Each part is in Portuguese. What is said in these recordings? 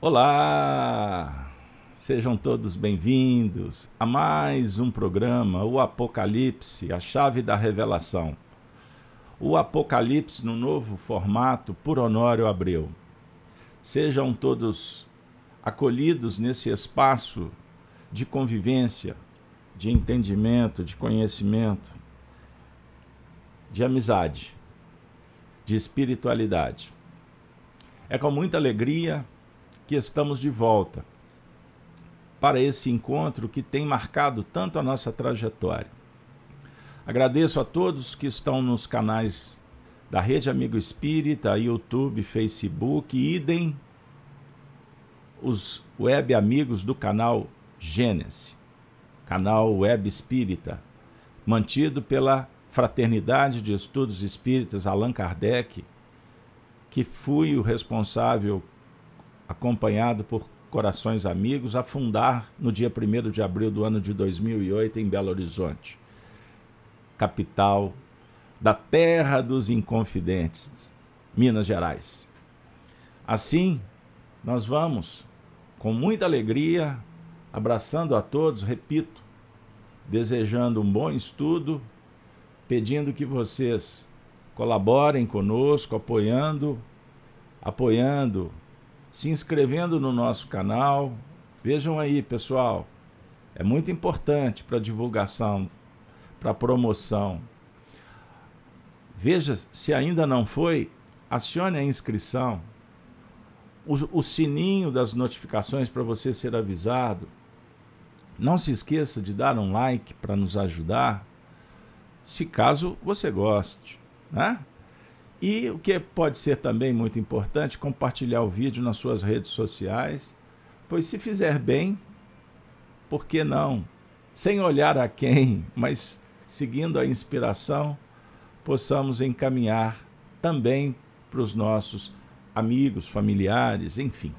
Olá! Sejam todos bem-vindos a mais um programa, o Apocalipse, a chave da revelação. O Apocalipse no novo formato por Honório Abreu. Sejam todos acolhidos nesse espaço de convivência, de entendimento, de conhecimento, de amizade, de espiritualidade. É com muita alegria que estamos de volta para esse encontro que tem marcado tanto a nossa trajetória. Agradeço a todos que estão nos canais da Rede Amigo Espírita, YouTube, Facebook, idem os web amigos do canal Gênesis, canal web espírita, mantido pela Fraternidade de Estudos Espíritas Allan Kardec, que fui o responsável acompanhado por Corações Amigos, a fundar no dia 1 de abril do ano de 2008 em Belo Horizonte, capital da terra dos inconfidentes, Minas Gerais. Assim, nós vamos, com muita alegria, abraçando a todos, repito, desejando um bom estudo, pedindo que vocês colaborem conosco, apoiando, apoiando se inscrevendo no nosso canal. Vejam aí, pessoal, é muito importante para divulgação, para promoção. Veja, se ainda não foi, acione a inscrição, o, o sininho das notificações para você ser avisado. Não se esqueça de dar um like para nos ajudar, se caso você goste, né? E o que pode ser também muito importante, compartilhar o vídeo nas suas redes sociais, pois se fizer bem, por que não? Sem olhar a quem, mas seguindo a inspiração, possamos encaminhar também para os nossos amigos, familiares, enfim.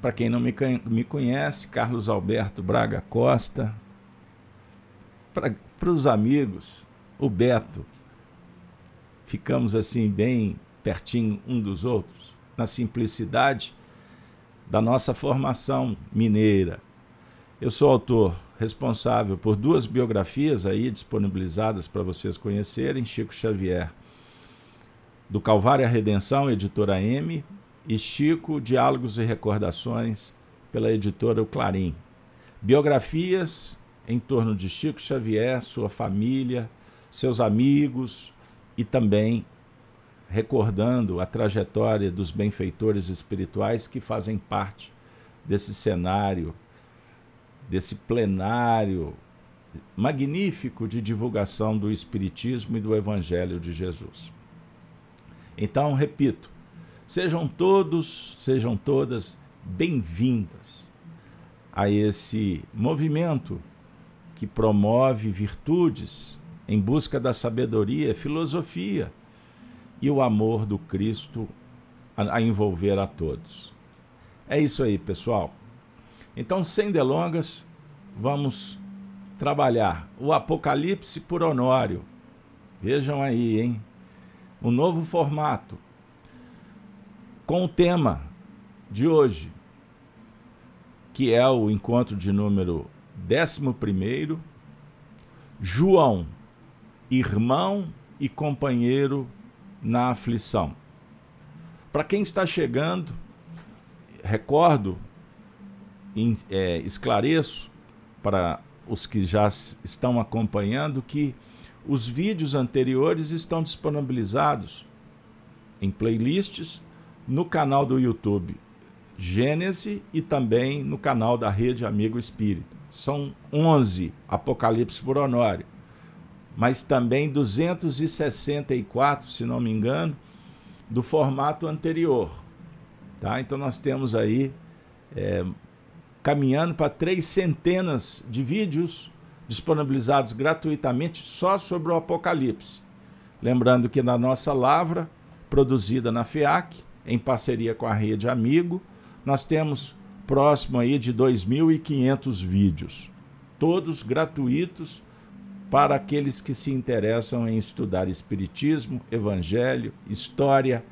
Para quem não me, conhece, Carlos Alberto Braga Costa. Para os amigos, o Beto, ficamos assim bem pertinho um dos outros, na simplicidade da nossa formação mineira. Eu sou autor responsável por duas biografias aí disponibilizadas para vocês conhecerem, Chico Xavier, do Calvário à Redenção, editora M, e Chico, Diálogos e Recordações, pela editora O Clarim. Biografias em torno de Chico Xavier, sua família, seus amigos, e também recordando a trajetória dos benfeitores espirituais que fazem parte desse cenário, desse plenário magnífico de divulgação do Espiritismo e do Evangelho de Jesus. Então, repito, sejam todos, sejam todas bem-vindas a esse movimento que promove virtudes em busca da sabedoria, filosofia e o amor do Cristo a, a envolver a todos. É isso aí, pessoal. Então, sem delongas, vamos trabalhar o Apocalipse por Honório. Vejam aí, hein? Um novo formato com o tema de hoje, que é o encontro de número 11, João irmão e companheiro na aflição. Para quem está chegando, recordo, é, esclareço para os que já estão acompanhando que os vídeos anteriores estão disponibilizados em playlists no canal do YouTube Gênese e também no canal da Rede Amigo Espírita. São 11 Apocalipse por Honório mas também 264, se não me engano, do formato anterior. Tá? Então nós temos aí é, caminhando para três centenas de vídeos disponibilizados gratuitamente só sobre o Apocalipse. Lembrando que na nossa lavra, produzida na FEAC, em parceria com a Rede Amigo, nós temos próximo aí de 2.500 vídeos, todos gratuitos para aqueles que se interessam em estudar Espiritismo, Evangelho, História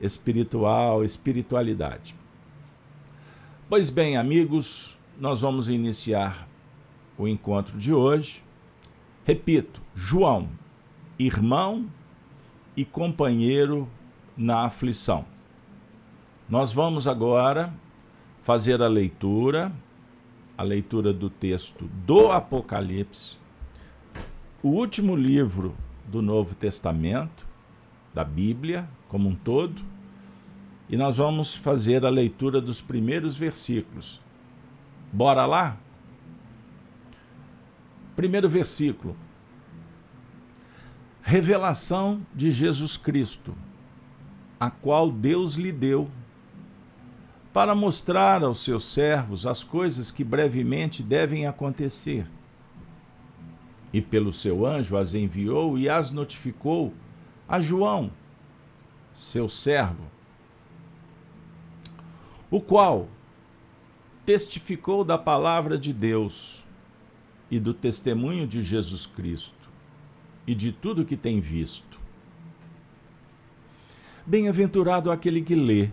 espiritual, espiritualidade. Pois bem, amigos, nós vamos iniciar o encontro de hoje. Repito, João, irmão e companheiro na aflição. Nós vamos agora fazer a leitura, a leitura do texto do Apocalipse, o último livro do Novo Testamento, da Bíblia como um todo, e nós vamos fazer a leitura dos primeiros versículos. Bora lá? Primeiro versículo. Revelação de Jesus Cristo, a qual Deus lhe deu, para mostrar aos seus servos as coisas que brevemente devem acontecer. E pelo seu anjo as enviou e as notificou a João, seu servo, o qual testificou da palavra de Deus e do testemunho de Jesus Cristo e de tudo que tem visto. Bem-aventurado aquele que lê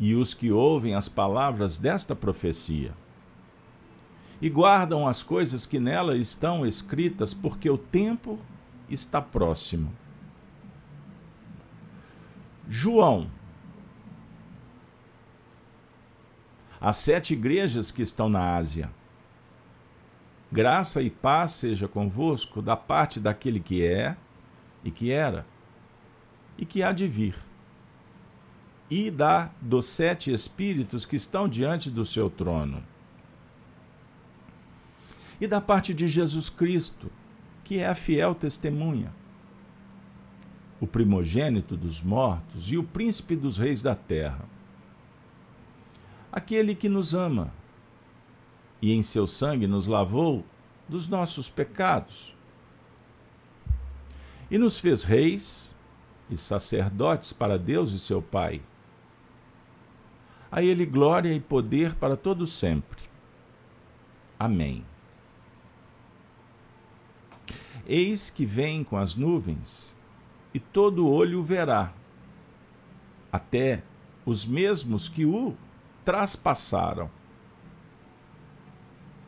e os que ouvem as palavras desta profecia e guardam as coisas que nela estão escritas, porque o tempo está próximo. João. As sete igrejas que estão na Ásia. Graça e paz seja convosco da parte daquele que é e que era e que há de vir, e da dos sete espíritos que estão diante do seu trono, e da parte de Jesus Cristo, que é a fiel testemunha o primogênito dos mortos e o príncipe dos reis da terra. Aquele que nos ama e em seu sangue nos lavou dos nossos pecados e nos fez reis e sacerdotes para Deus e seu Pai. A Ele glória e poder para todo sempre. Amém. Eis que vem com as nuvens e todo olho verá, até os mesmos que o traspassaram.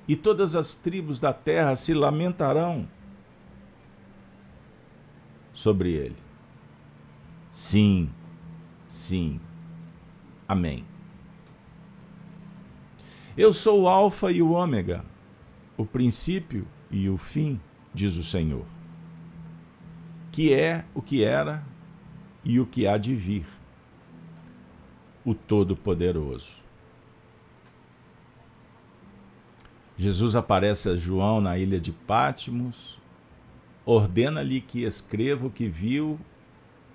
E todas as tribos da terra se lamentarão sobre ele. Sim, sim. Amém. Eu sou o Alfa e o Ômega, o princípio e o fim, diz o Senhor que é o que era e o que há de vir, o Todo-Poderoso. Jesus aparece a João na ilha de Pátimos, ordena-lhe que escreva o que viu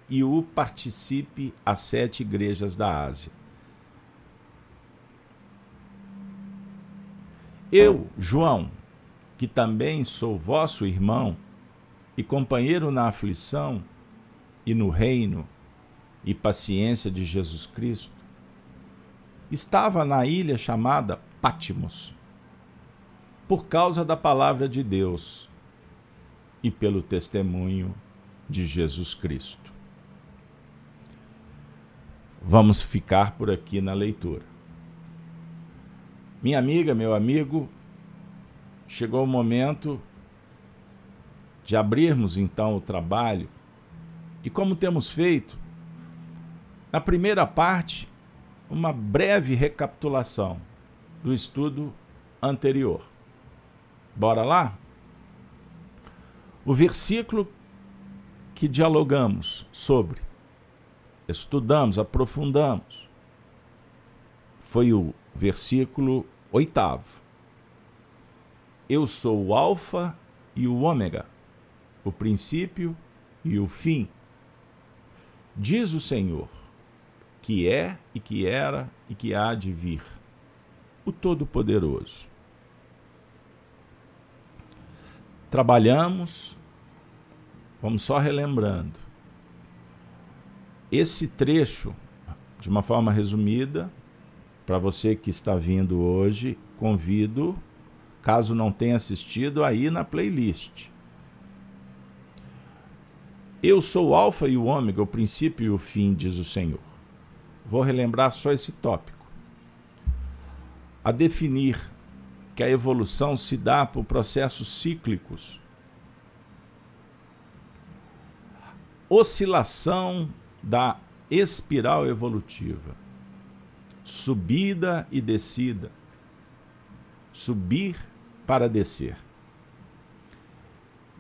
e o participe às sete igrejas da Ásia. Eu, João, que também sou vosso irmão, e companheiro na aflição e no reino e paciência de Jesus Cristo, estava na ilha chamada Pátimos, por causa da palavra de Deus e pelo testemunho de Jesus Cristo. Vamos ficar por aqui na leitura. Minha amiga, meu amigo, chegou o momento de abrirmos então o trabalho. E como temos feito, na primeira parte, uma breve recapitulação do estudo anterior. Bora lá? O versículo que dialogamos sobre, estudamos, aprofundamos, foi o versículo oitavo. Eu sou o Alfa e o Ômega o princípio e o fim. Diz o Senhor, que é e que era e que há de vir, o Todo-Poderoso. Trabalhamos, vamos só relembrando, esse trecho, de uma forma resumida, para você que está vindo hoje, convido, caso não tenha assistido, aí na playlist. Eu sou o Alfa e o Ômega, o princípio e o fim, diz o Senhor. Vou relembrar só esse tópico. a definir que a evolução se dá por processos cíclicos. Oscilação da espiral evolutiva. Subida e descida. Subir para descer.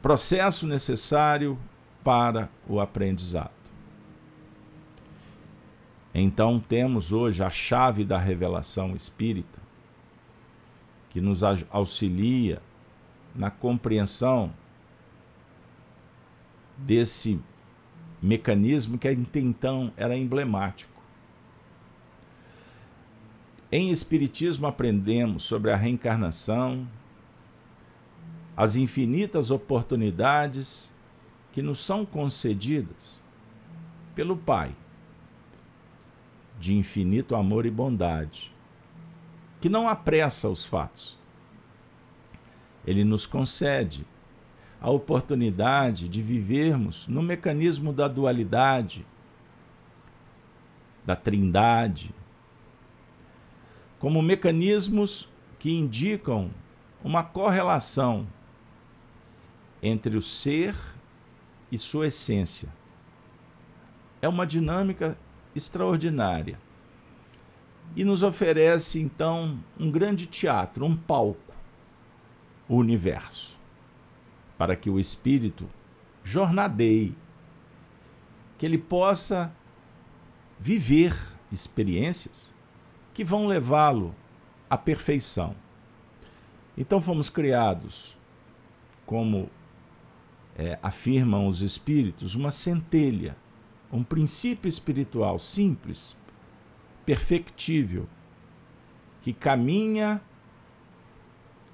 Processo necessário para o aprendizado. Então temos hoje a chave da revelação espírita, que nos auxilia na compreensão desse mecanismo que até então era emblemático. Em Espiritismo aprendemos sobre a reencarnação, as infinitas oportunidades que nos são concedidas pelo Pai de infinito amor e bondade, que não apressa os fatos. Ele nos concede a oportunidade de vivermos no mecanismo da dualidade, da trindade, como mecanismos que indicam uma correlação entre o ser e sua essência. É uma dinâmica extraordinária. E nos oferece, então, um grande teatro, um palco, o universo, para que o espírito jornadeie, que ele possa viver experiências que vão levá-lo à perfeição. Então fomos criados, como é, afirmam os espíritos, uma centelha um princípio espiritual simples, perfectível, que caminha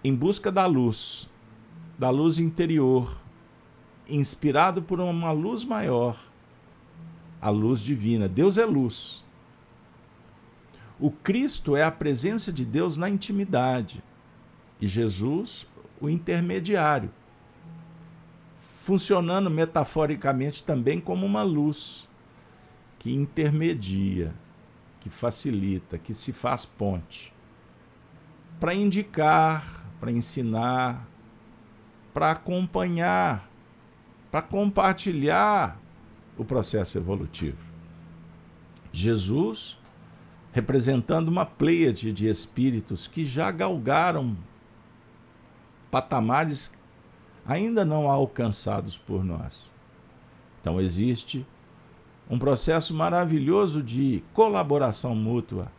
em busca da luz, da luz interior, inspirado por uma luz maior, a luz divina. Deus é luz. O Cristo é a presença de Deus na intimidade e Jesus, o intermediário funcionando metaforicamente também como uma luz que intermedia, que facilita, que se faz ponte para indicar, para ensinar, para acompanhar, para compartilhar o processo evolutivo. Jesus representando uma pleiade de espíritos que já galgaram patamares ainda não alcançados por nós. Então existe um processo maravilhoso de colaboração mútua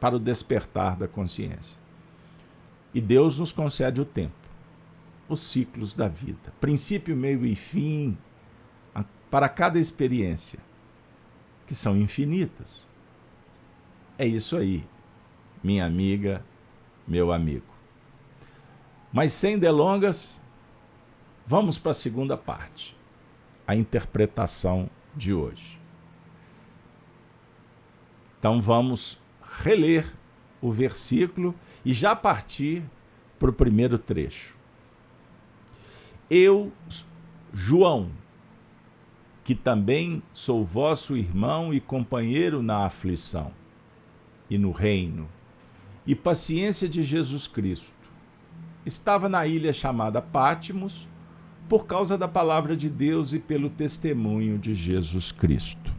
para o despertar da consciência. E Deus nos concede o tempo, os ciclos da vida, princípio, meio e fim para cada experiência, que são infinitas. É isso aí, minha amiga, meu amigo. Mas sem delongas, Vamos para a segunda parte, a interpretação de hoje. Então vamos reler o versículo e já partir para o primeiro trecho. Eu, João, que também sou vosso irmão e companheiro na aflição e no reino, e paciência de Jesus Cristo, estava na ilha chamada Pátimos por causa da palavra de Deus e pelo testemunho de Jesus Cristo.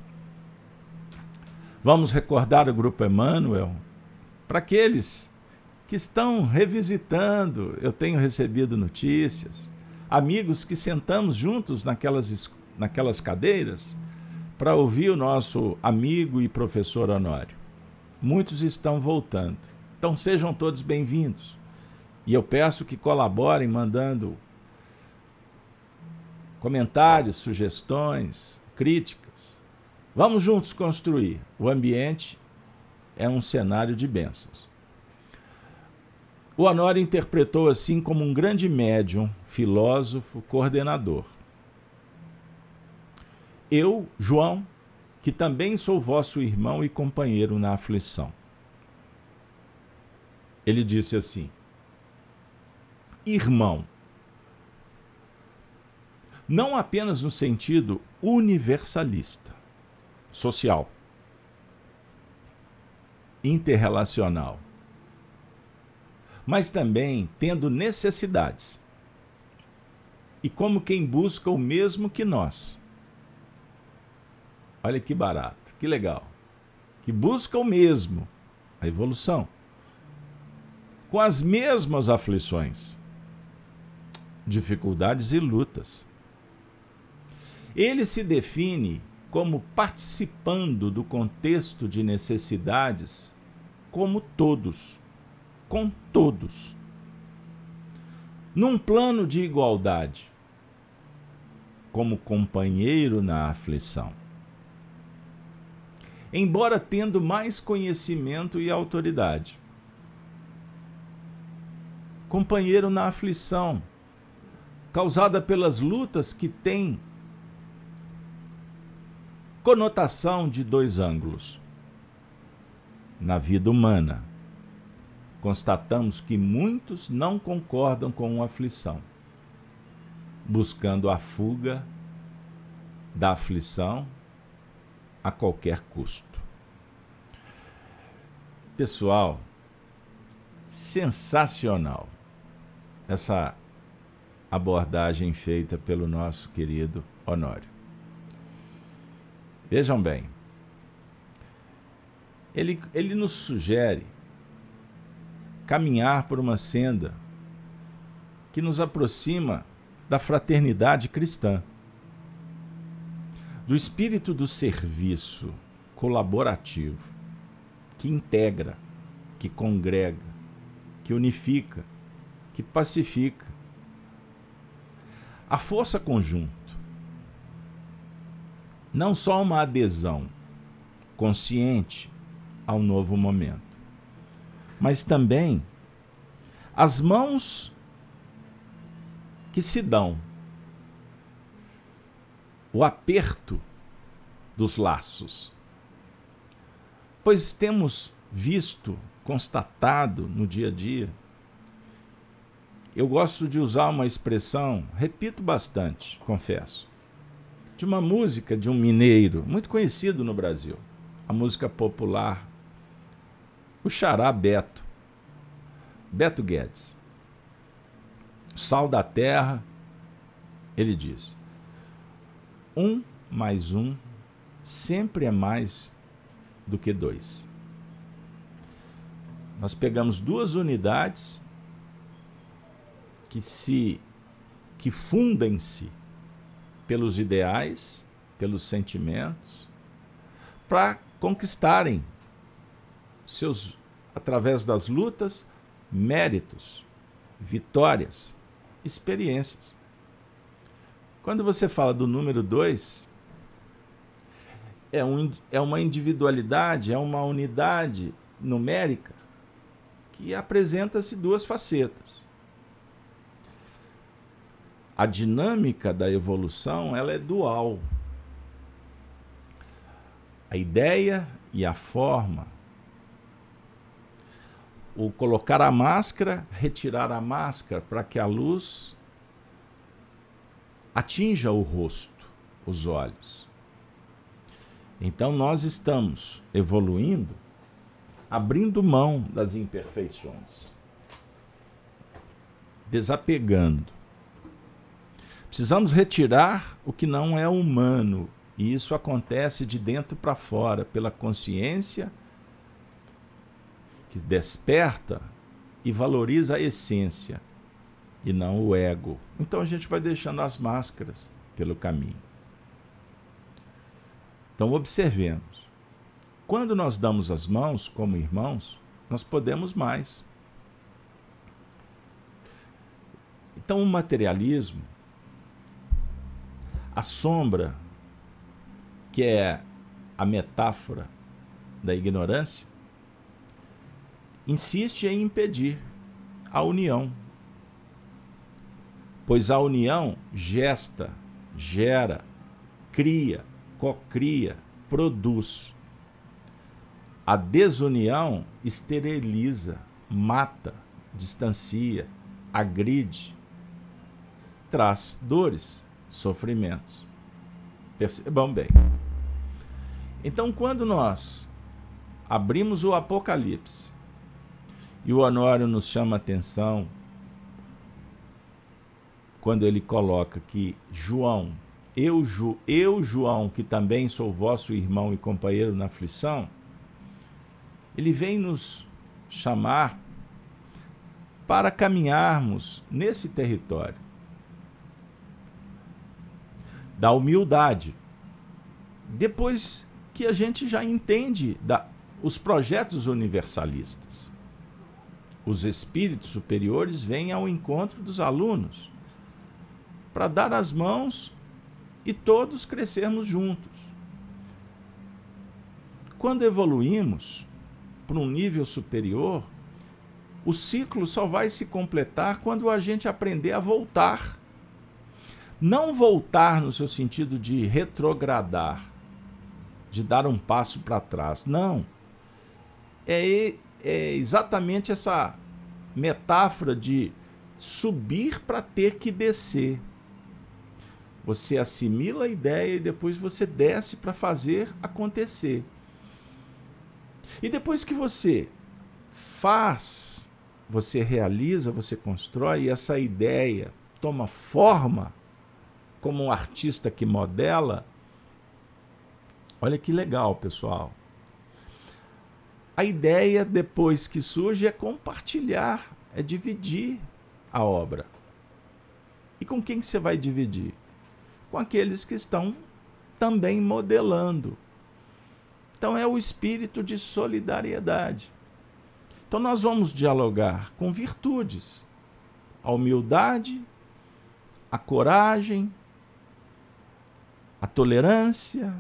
Vamos recordar o Grupo Emmanuel para aqueles que estão revisitando. Eu tenho recebido notícias, amigos que sentamos juntos naquelas, naquelas cadeiras para ouvir o nosso amigo e professor Honório. Muitos estão voltando. Então sejam todos bem-vindos. E eu peço que colaborem mandando comentários, sugestões, críticas. Vamos juntos construir. O ambiente é um cenário de bênçãos. O Honório interpretou assim como um grande médium, filósofo, coordenador. Eu, João, que também sou vosso irmão e companheiro na aflição. Ele disse assim: Irmão, não apenas no sentido universalista, social, interrelacional, mas também tendo necessidades. E como quem busca o mesmo que nós. Olha que barato, que legal. Que busca o mesmo, a evolução, com as mesmas aflições, dificuldades e lutas. Ele se define como participando do contexto de necessidades como todos, com todos. Num plano de igualdade, como companheiro na aflição. Embora tendo mais conhecimento e autoridade. Companheiro na aflição, causada pelas lutas que tem conotação de dois ângulos. Na vida humana, constatamos que muitos não concordam com a aflição, buscando a fuga da aflição a qualquer custo. Pessoal, sensacional essa abordagem feita pelo nosso querido Honório. Vejam bem, ele, ele nos sugere caminhar por uma senda que nos aproxima da fraternidade cristã, do espírito do serviço colaborativo, que integra, que congrega, que unifica, que pacifica. A força conjunta não só uma adesão consciente ao novo momento, mas também as mãos que se dão, o aperto dos laços. Pois temos visto, constatado no dia a dia, eu gosto de usar uma expressão, repito bastante, confesso, de uma música de um mineiro muito conhecido no Brasil, a música popular, o Xará Beto, Beto Guedes. Sal da terra, ele diz: um mais um sempre é mais do que dois. Nós pegamos duas unidades que se que fundem-se pelos ideais, pelos sentimentos, para conquistarem seus através das lutas, méritos, vitórias, experiências. Quando você fala do número dois, é, um, é uma individualidade, é uma unidade numérica que apresenta-se duas facetas a dinâmica da evolução ela é dual. A ideia e a forma. O colocar a máscara, retirar a máscara para que a luz atinja o rosto, os olhos. Então nós estamos evoluindo, abrindo mão das imperfeições, desapegando Precisamos retirar o que não é humano, e isso acontece de dentro para fora, pela consciência que desperta e valoriza a essência e não o ego. Então a gente vai deixando as máscaras pelo caminho. Então observemos. Quando nós damos as mãos como irmãos, nós podemos mais. Então o materialismo a sombra, que é a metáfora da ignorância, insiste em impedir a união. Pois a união gesta, gera, cria, cocria, produz. A desunião esteriliza, mata, distancia, agride, traz dores sofrimentos. Percebam bem. Então, quando nós abrimos o Apocalipse E o Honório nos chama atenção quando ele coloca que João, eu, Ju, eu João, que também sou vosso irmão e companheiro na aflição, ele vem nos chamar para caminharmos nesse território da humildade. Depois que a gente já entende da, os projetos universalistas. Os espíritos superiores vêm ao encontro dos alunos para dar as mãos e todos crescermos juntos. Quando evoluímos para um nível superior, o ciclo só vai se completar quando a gente aprender a voltar. Não voltar no seu sentido de retrogradar, de dar um passo para trás. Não. É, é exatamente essa metáfora de subir para ter que descer. Você assimila a ideia e depois você desce para fazer acontecer. E depois que você faz, você realiza, você constrói, e essa ideia toma forma como um artista que modela. Olha que legal, pessoal. A ideia depois que surge é compartilhar, é dividir a obra. E com quem que você vai dividir? Com aqueles que estão também modelando. Então é o espírito de solidariedade. Então nós vamos dialogar com virtudes, a humildade, a coragem, a tolerância,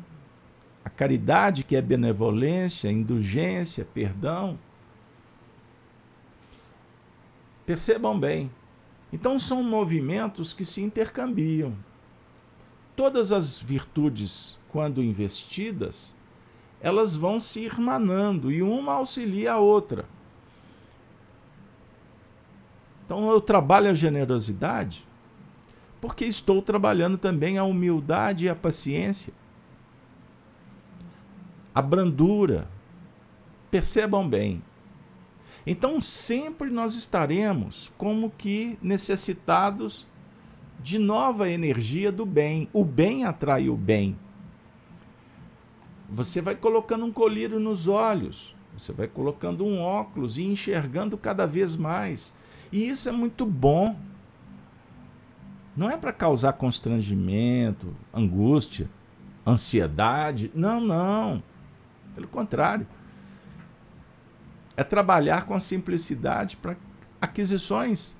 a caridade, que é benevolência, indulgência, perdão. Percebam bem. Então são movimentos que se intercambiam. Todas as virtudes, quando investidas, elas vão se irmanando e uma auxilia a outra. Então eu trabalho a generosidade porque estou trabalhando também a humildade e a paciência, a brandura. Percebam bem. Então sempre nós estaremos como que necessitados de nova energia do bem. O bem atrai o bem. Você vai colocando um colírio nos olhos, você vai colocando um óculos e enxergando cada vez mais. E isso é muito bom. Não é para causar constrangimento, angústia, ansiedade. Não, não. Pelo contrário. É trabalhar com a simplicidade para aquisições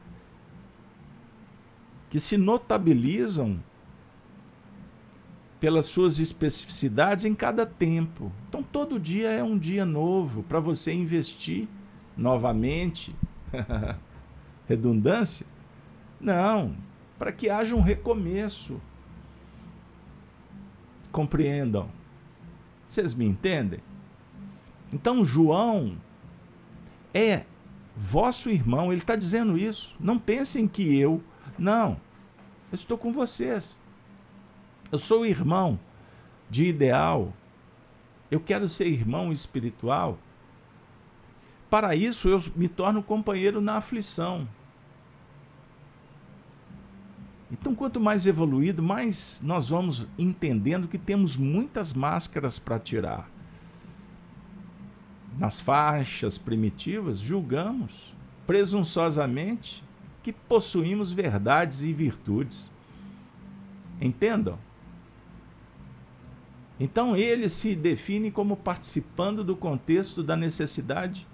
que se notabilizam pelas suas especificidades em cada tempo. Então, todo dia é um dia novo para você investir novamente. Redundância? Não, para que haja um recomeço. Compreendam. Vocês me entendem? Então, João é vosso irmão, ele está dizendo isso. Não pensem que eu. Não, eu estou com vocês. Eu sou irmão de ideal. Eu quero ser irmão espiritual. Para isso, eu me torno companheiro na aflição. Então, quanto mais evoluído, mais nós vamos entendendo que temos muitas máscaras para tirar. Nas faixas primitivas, julgamos presunçosamente que possuímos verdades e virtudes. Entendam? Então ele se define como participando do contexto da necessidade,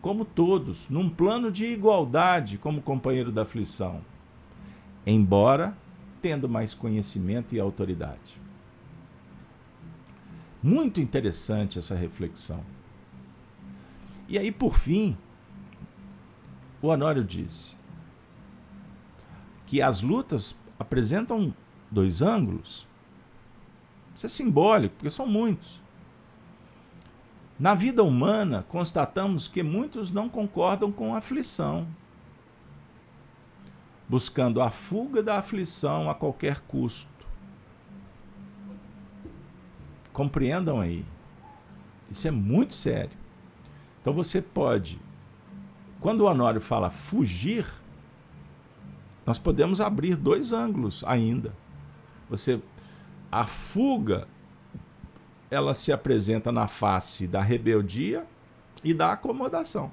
como todos, num plano de igualdade como companheiro da aflição, embora tendo mais conhecimento e autoridade. Muito interessante essa reflexão. E aí, por fim, o Honório disse que as lutas apresentam dois ângulos isso é simbólico, porque são muitos. Na vida humana, constatamos que muitos não concordam com a aflição, buscando a fuga da aflição a qualquer custo. Compreendam aí. Isso é muito sério. Então você pode quando o Honório fala fugir, nós podemos abrir dois ângulos ainda. Você a fuga ela se apresenta na face da rebeldia e da acomodação,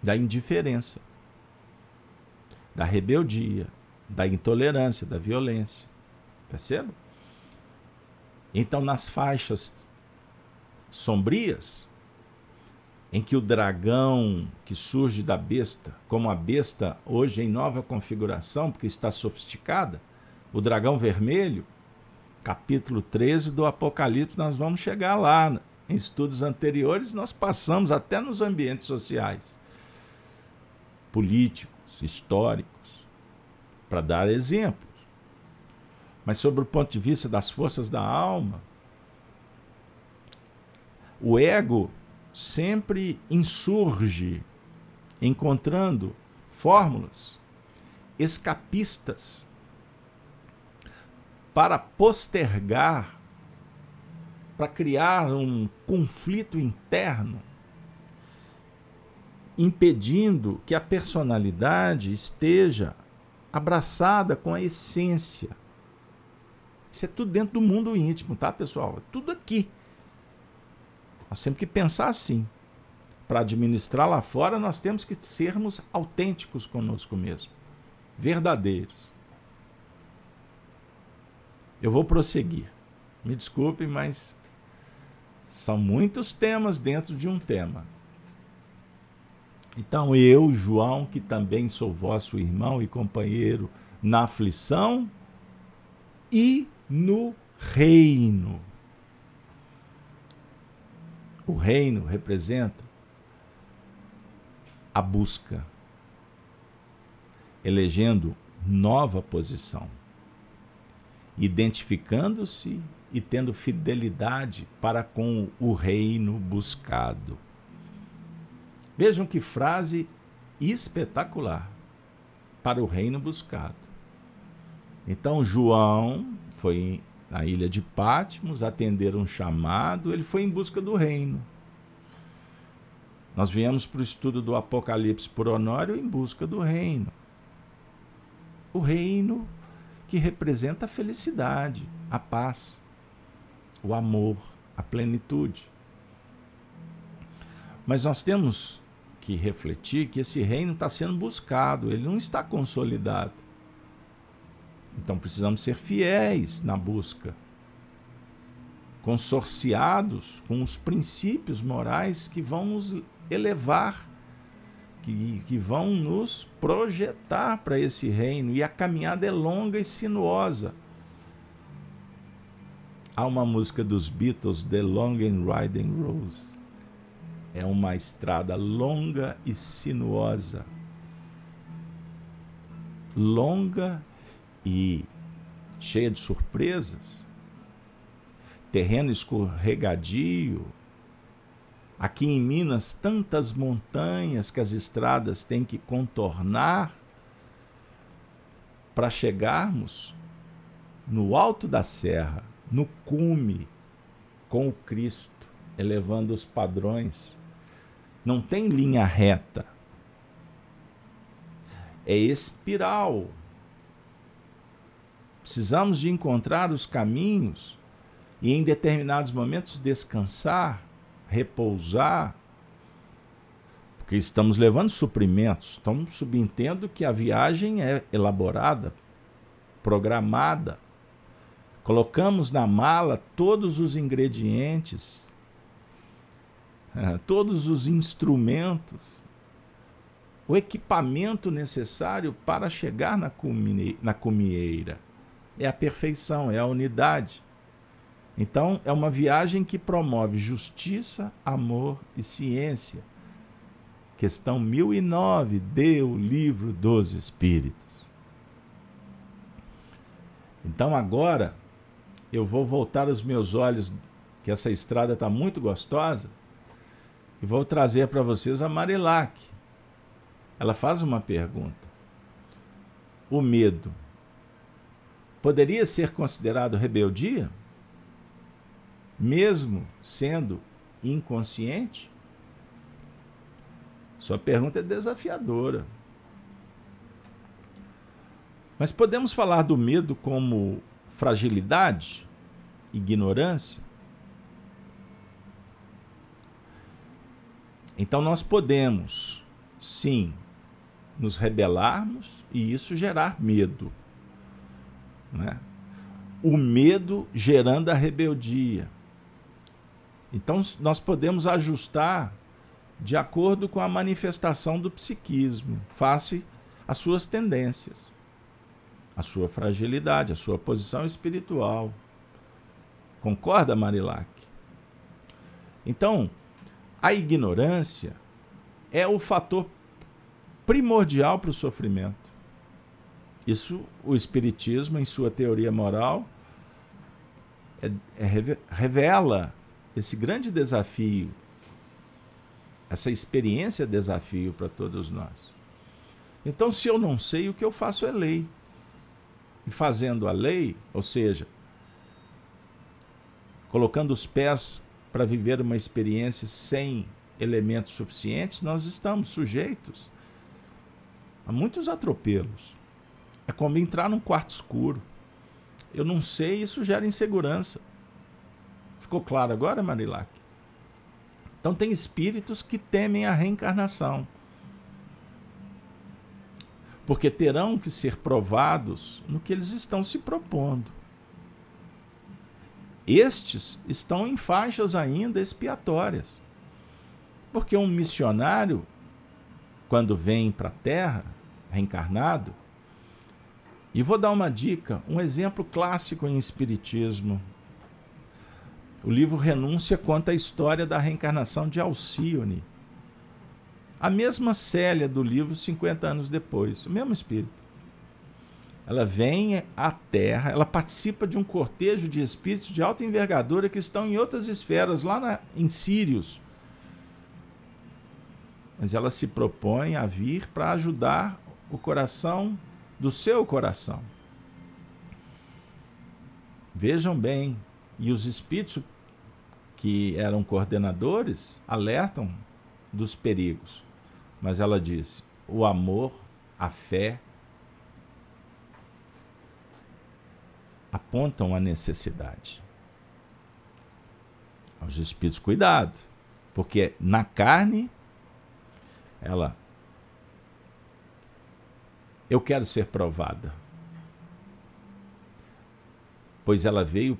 da indiferença, da rebeldia, da intolerância, da violência. Perceba? Então, nas faixas sombrias, em que o dragão que surge da besta, como a besta hoje em nova configuração, porque está sofisticada, o dragão vermelho, capítulo 13 do Apocalipse, nós vamos chegar lá. Em estudos anteriores, nós passamos até nos ambientes sociais, políticos, históricos, para dar exemplos. Mas, sobre o ponto de vista das forças da alma, o ego sempre insurge, encontrando fórmulas escapistas para postergar, para criar um conflito interno, impedindo que a personalidade esteja abraçada com a essência. Isso é tudo dentro do mundo íntimo, tá, pessoal? É tudo aqui. Nós temos que pensar assim. Para administrar lá fora, nós temos que sermos autênticos conosco mesmo, verdadeiros. Eu vou prosseguir. Me desculpe, mas são muitos temas dentro de um tema. Então, eu, João, que também sou vosso irmão e companheiro na aflição e no reino. O reino representa a busca, elegendo nova posição, identificando-se e tendo fidelidade para com o reino buscado. Vejam que frase espetacular para o reino buscado. Então, João foi na ilha de Patmos, atender um chamado, ele foi em busca do reino. Nós viemos para o estudo do Apocalipse por Honório em busca do reino. O reino que representa a felicidade, a paz, o amor, a plenitude. Mas nós temos que refletir que esse reino está sendo buscado, ele não está consolidado. Então precisamos ser fiéis na busca, consorciados com os princípios morais que vão nos elevar, que, que vão nos projetar para esse reino. E a caminhada é longa e sinuosa. Há uma música dos Beatles, The Long and Riding Rose. É uma estrada longa e sinuosa. Longa e cheia de surpresas, terreno escorregadio. Aqui em Minas, tantas montanhas que as estradas têm que contornar para chegarmos no alto da serra, no cume, com o Cristo, elevando os padrões. Não tem linha reta. É espiral. Precisamos de encontrar os caminhos e em determinados momentos descansar, repousar, porque estamos levando suprimentos, estamos subentendo que a viagem é elaborada, programada. Colocamos na mala todos os ingredientes, todos os instrumentos, o equipamento necessário para chegar na, cumieira é a perfeição, é a unidade. Então, é uma viagem que promove justiça, amor e ciência. Questão 1009, dê o livro dos Espíritos. Então, agora, eu vou voltar os meus olhos, que essa estrada está muito gostosa, e vou trazer para vocês a Marilac. Ela faz uma pergunta. O medo poderia ser considerado rebeldia? Mesmo sendo inconsciente? Sua pergunta é desafiadora. Mas podemos falar do medo como fragilidade, ignorância? Então nós podemos, sim, nos rebelarmos e isso gerar medo. Né? O medo gerando a rebeldia. Então nós podemos ajustar de acordo com a manifestação do psiquismo, face às suas tendências, a sua fragilidade, a sua posição espiritual. Concorda, Marilac? Então, a ignorância é o fator primordial para o sofrimento. Isso o Espiritismo, em sua teoria moral, é, é, revela esse grande desafio, essa experiência desafio para todos nós. Então, se eu não sei, o que eu faço é lei. E fazendo a lei, ou seja, colocando os pés para viver uma experiência sem elementos suficientes, nós estamos sujeitos a muitos atropelos. É como entrar num quarto escuro. Eu não sei, isso gera insegurança. Ficou claro agora, Marilac? Então tem espíritos que temem a reencarnação. Porque terão que ser provados no que eles estão se propondo. Estes estão em faixas ainda expiatórias. Porque um missionário, quando vem para a Terra, reencarnado, e vou dar uma dica, um exemplo clássico em Espiritismo. O livro Renúncia conta a história da reencarnação de Alcione. A mesma Célia do livro 50 anos depois, o mesmo espírito. Ela vem à Terra, ela participa de um cortejo de espíritos de alta envergadura que estão em outras esferas, lá na, em Sírios. Mas ela se propõe a vir para ajudar o coração do seu coração. Vejam bem, e os espíritos que eram coordenadores alertam dos perigos. Mas ela disse: o amor, a fé apontam a necessidade. Aos espíritos, cuidado, porque na carne ela eu quero ser provada. Pois ela veio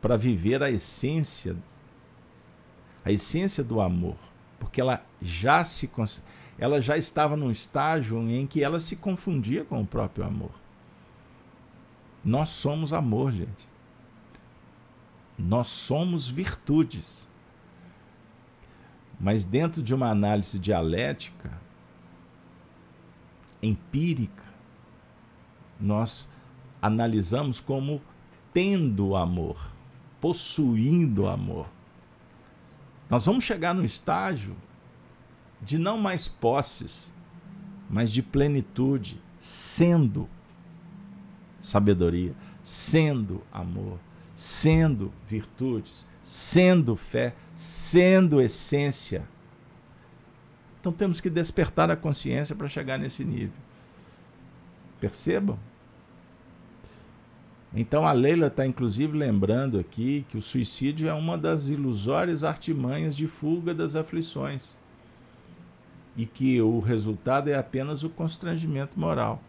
para viver a essência a essência do amor, porque ela já se ela já estava num estágio em que ela se confundia com o próprio amor. Nós somos amor, gente. Nós somos virtudes. Mas dentro de uma análise dialética, empírica, nós analisamos como tendo amor, possuindo amor. Nós vamos chegar no estágio de não mais posses, mas de plenitude, sendo sabedoria, sendo amor, sendo virtudes, sendo fé, sendo essência. Então temos que despertar a consciência para chegar nesse nível. Percebam? Então a Leila está inclusive lembrando aqui que o suicídio é uma das ilusórias artimanhas de fuga das aflições e que o resultado é apenas o constrangimento moral.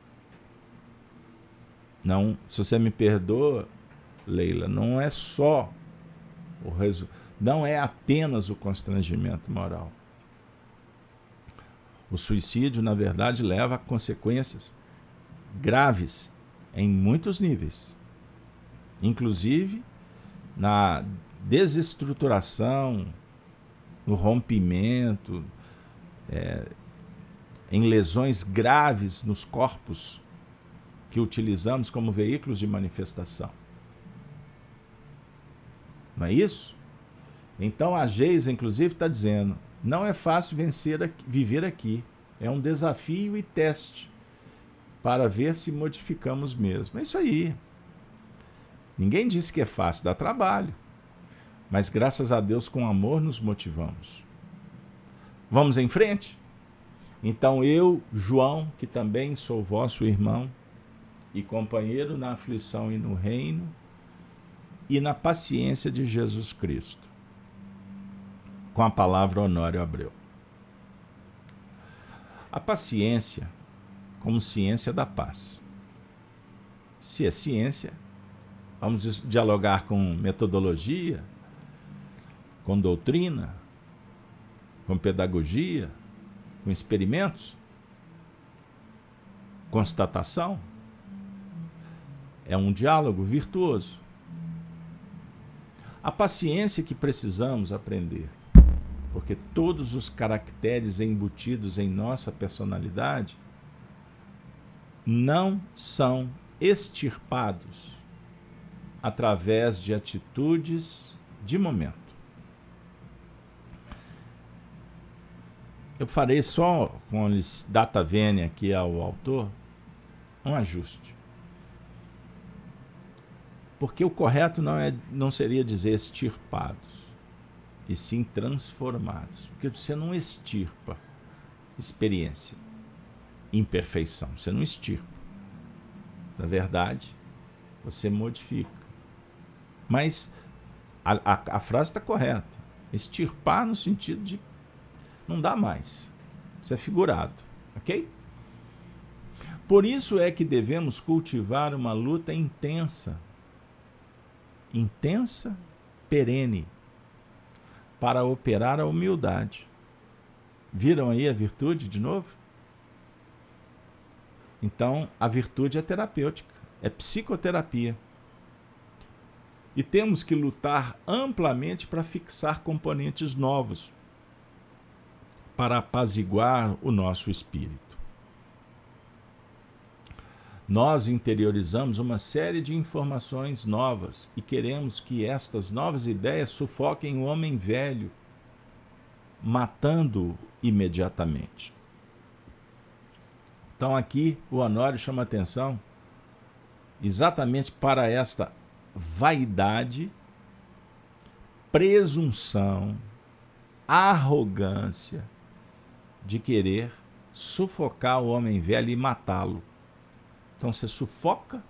Não, se você me perdoa, Leila, não é só o resultado, não é apenas o constrangimento moral. O suicídio, na verdade, leva a consequências graves em muitos níveis, inclusive na desestruturação, no rompimento, é, em lesões graves nos corpos que utilizamos como veículos de manifestação. Não é isso? Então a Geisa, inclusive, está dizendo: não é fácil vencer aqui, viver aqui. É um desafio e teste para ver se modificamos mesmo. É isso aí. Ninguém disse que é fácil, dá trabalho. Mas graças a Deus, com amor, nos motivamos. Vamos em frente? Então eu, João, que também sou vosso irmão e companheiro na aflição e no reino e na paciência de Jesus Cristo. Com a palavra Honório Abreu. A paciência como ciência da paz. Se é ciência, vamos dialogar com metodologia, com doutrina, com pedagogia, com experimentos, constatação. É um diálogo virtuoso. A paciência que precisamos aprender, porque todos os caracteres embutidos em nossa personalidade não são extirpados através de atitudes de momento. Eu farei só com data vênia aqui ao autor um ajuste. Porque o correto não, é, não seria dizer extirpados, e sim transformados. Porque você não extirpa experiência imperfeição. Você não extirpa. Na verdade, você modifica. Mas a, a, a frase está correta. Extirpar no sentido de não dá mais. Isso é figurado. Ok? Por isso é que devemos cultivar uma luta intensa, intensa, perene, para operar a humildade. Viram aí a virtude de novo? Então, a virtude é terapêutica, é psicoterapia. E temos que lutar amplamente para fixar componentes novos, para apaziguar o nosso espírito. Nós interiorizamos uma série de informações novas e queremos que estas novas ideias sufoquem o homem velho, matando-o imediatamente. Então aqui o Honório chama atenção exatamente para esta vaidade, presunção, arrogância de querer sufocar o homem velho e matá-lo. Então você sufoca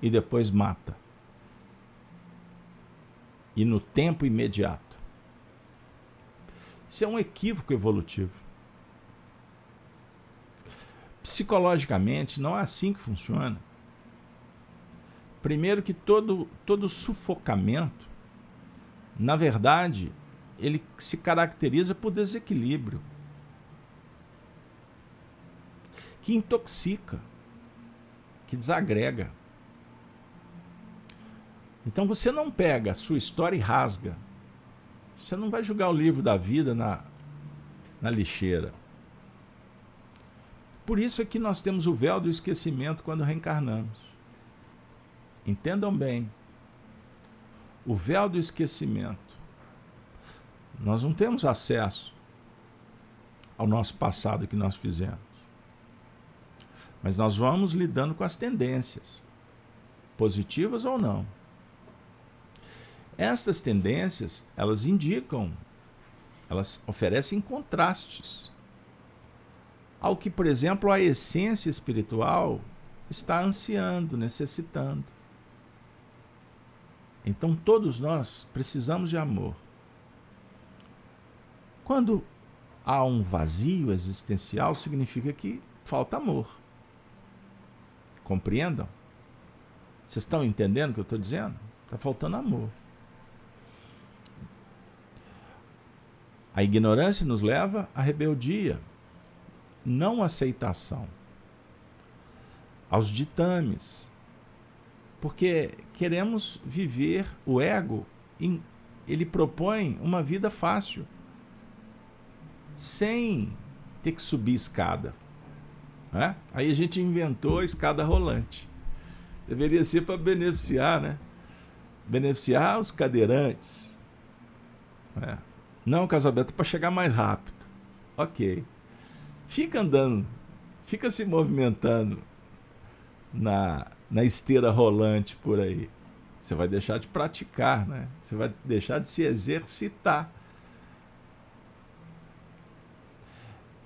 e depois mata. E no tempo imediato. Isso é um equívoco evolutivo. Psicologicamente, não é assim que funciona. Primeiro que todo, todo sufocamento, na verdade, ele se caracteriza por desequilíbrio, que intoxica, que desagrega. Então você não pega a sua história e rasga. Você não vai jogar o livro da vida na, na lixeira. Por isso é que nós temos o véu do esquecimento quando reencarnamos. Entendam bem. O véu do esquecimento. Nós não temos acesso ao nosso passado que nós fizemos. Mas nós vamos lidando com as tendências, positivas ou não. Estas tendências, elas indicam, elas oferecem contrastes ao que, por exemplo, a essência espiritual está ansiando, necessitando. Então, todos nós precisamos de amor. Quando há um vazio existencial, significa que falta amor. Compreendam? Vocês estão entendendo o que eu estou dizendo? Está faltando amor. A ignorância nos leva à rebeldia, não aceitação, aos ditames, porque queremos viver o ego, ele propõe uma vida fácil, sem ter que subir escada. Né? Aí a gente inventou a escada rolante. Deveria ser para beneficiar, né? Beneficiar os cadeirantes. Né? Não o casamento para chegar mais rápido. Ok fica andando, fica se movimentando na, na esteira rolante por aí. Você vai deixar de praticar, né? Você vai deixar de se exercitar.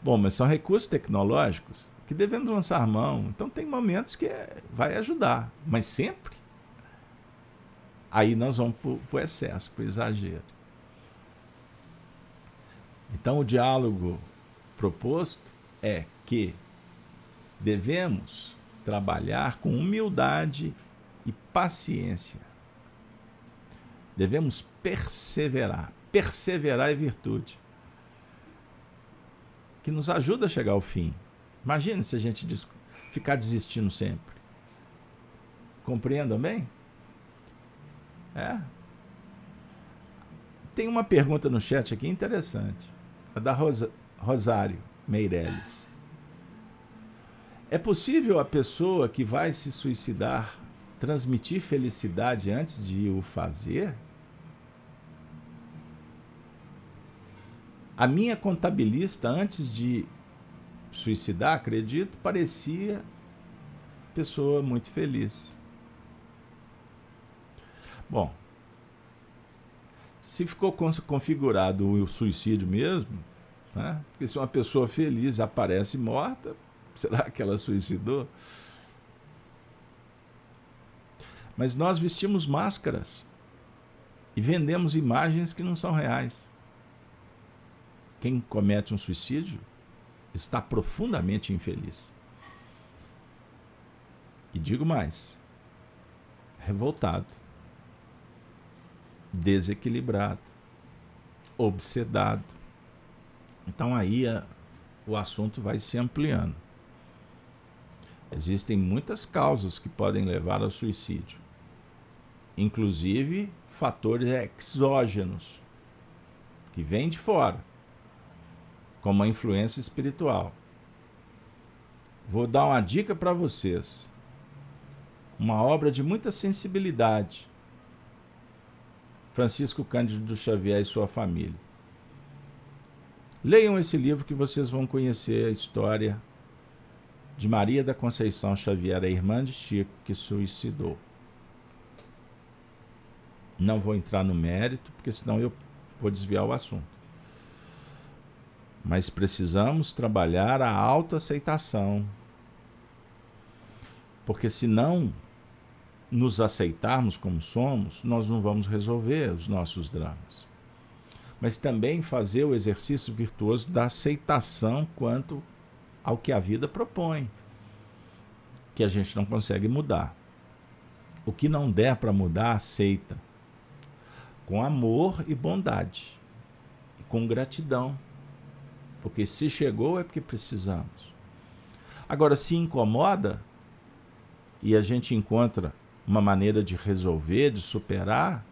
Bom, mas são recursos tecnológicos que devemos lançar mão. Então tem momentos que é, vai ajudar, mas sempre. Aí nós vamos para o excesso, para o exagero. Então o diálogo proposto é que devemos trabalhar com humildade e paciência. Devemos perseverar. Perseverar é virtude. Que nos ajuda a chegar ao fim. Imagine se a gente ficar desistindo sempre. Compreendam bem? É. Tem uma pergunta no chat aqui interessante. A da Rosa, Rosário Meirelles. É possível a pessoa que vai se suicidar transmitir felicidade antes de o fazer? A minha contabilista, antes de suicidar, acredito, parecia pessoa muito feliz. Bom, se ficou configurado o suicídio mesmo, né? porque se uma pessoa feliz aparece morta, será que ela suicidou? Mas nós vestimos máscaras e vendemos imagens que não são reais. Quem comete um suicídio está profundamente infeliz. E digo mais: revoltado, desequilibrado, obsedado. Então aí a, o assunto vai se ampliando. Existem muitas causas que podem levar ao suicídio inclusive fatores exógenos que vêm de fora, como a influência espiritual. Vou dar uma dica para vocês. Uma obra de muita sensibilidade. Francisco Cândido Xavier e sua família. Leiam esse livro que vocês vão conhecer a história de Maria da Conceição Xavier, a irmã de Chico, que suicidou. Não vou entrar no mérito, porque senão eu vou desviar o assunto. Mas precisamos trabalhar a autoaceitação. Porque se não nos aceitarmos como somos, nós não vamos resolver os nossos dramas. Mas também fazer o exercício virtuoso da aceitação quanto ao que a vida propõe, que a gente não consegue mudar. O que não der para mudar, aceita com amor e bondade, com gratidão, porque se chegou é porque precisamos. Agora, se incomoda e a gente encontra uma maneira de resolver, de superar,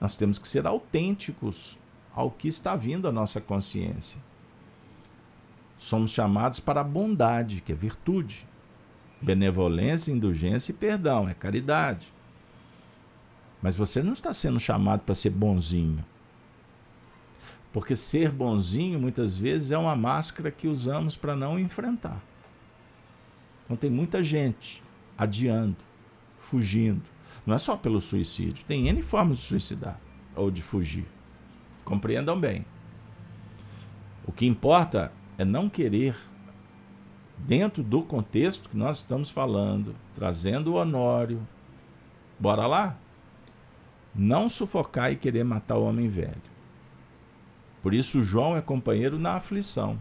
nós temos que ser autênticos ao que está vindo à nossa consciência. Somos chamados para a bondade, que é virtude. Benevolência, indulgência e perdão, é caridade. Mas você não está sendo chamado para ser bonzinho. Porque ser bonzinho muitas vezes é uma máscara que usamos para não enfrentar. Então tem muita gente adiando, fugindo. Não é só pelo suicídio, tem N formas de suicidar ou de fugir. Compreendam bem. O que importa é não querer, dentro do contexto que nós estamos falando, trazendo o Honório. Bora lá? não sufocar e querer matar o homem velho. Por isso, João é companheiro na aflição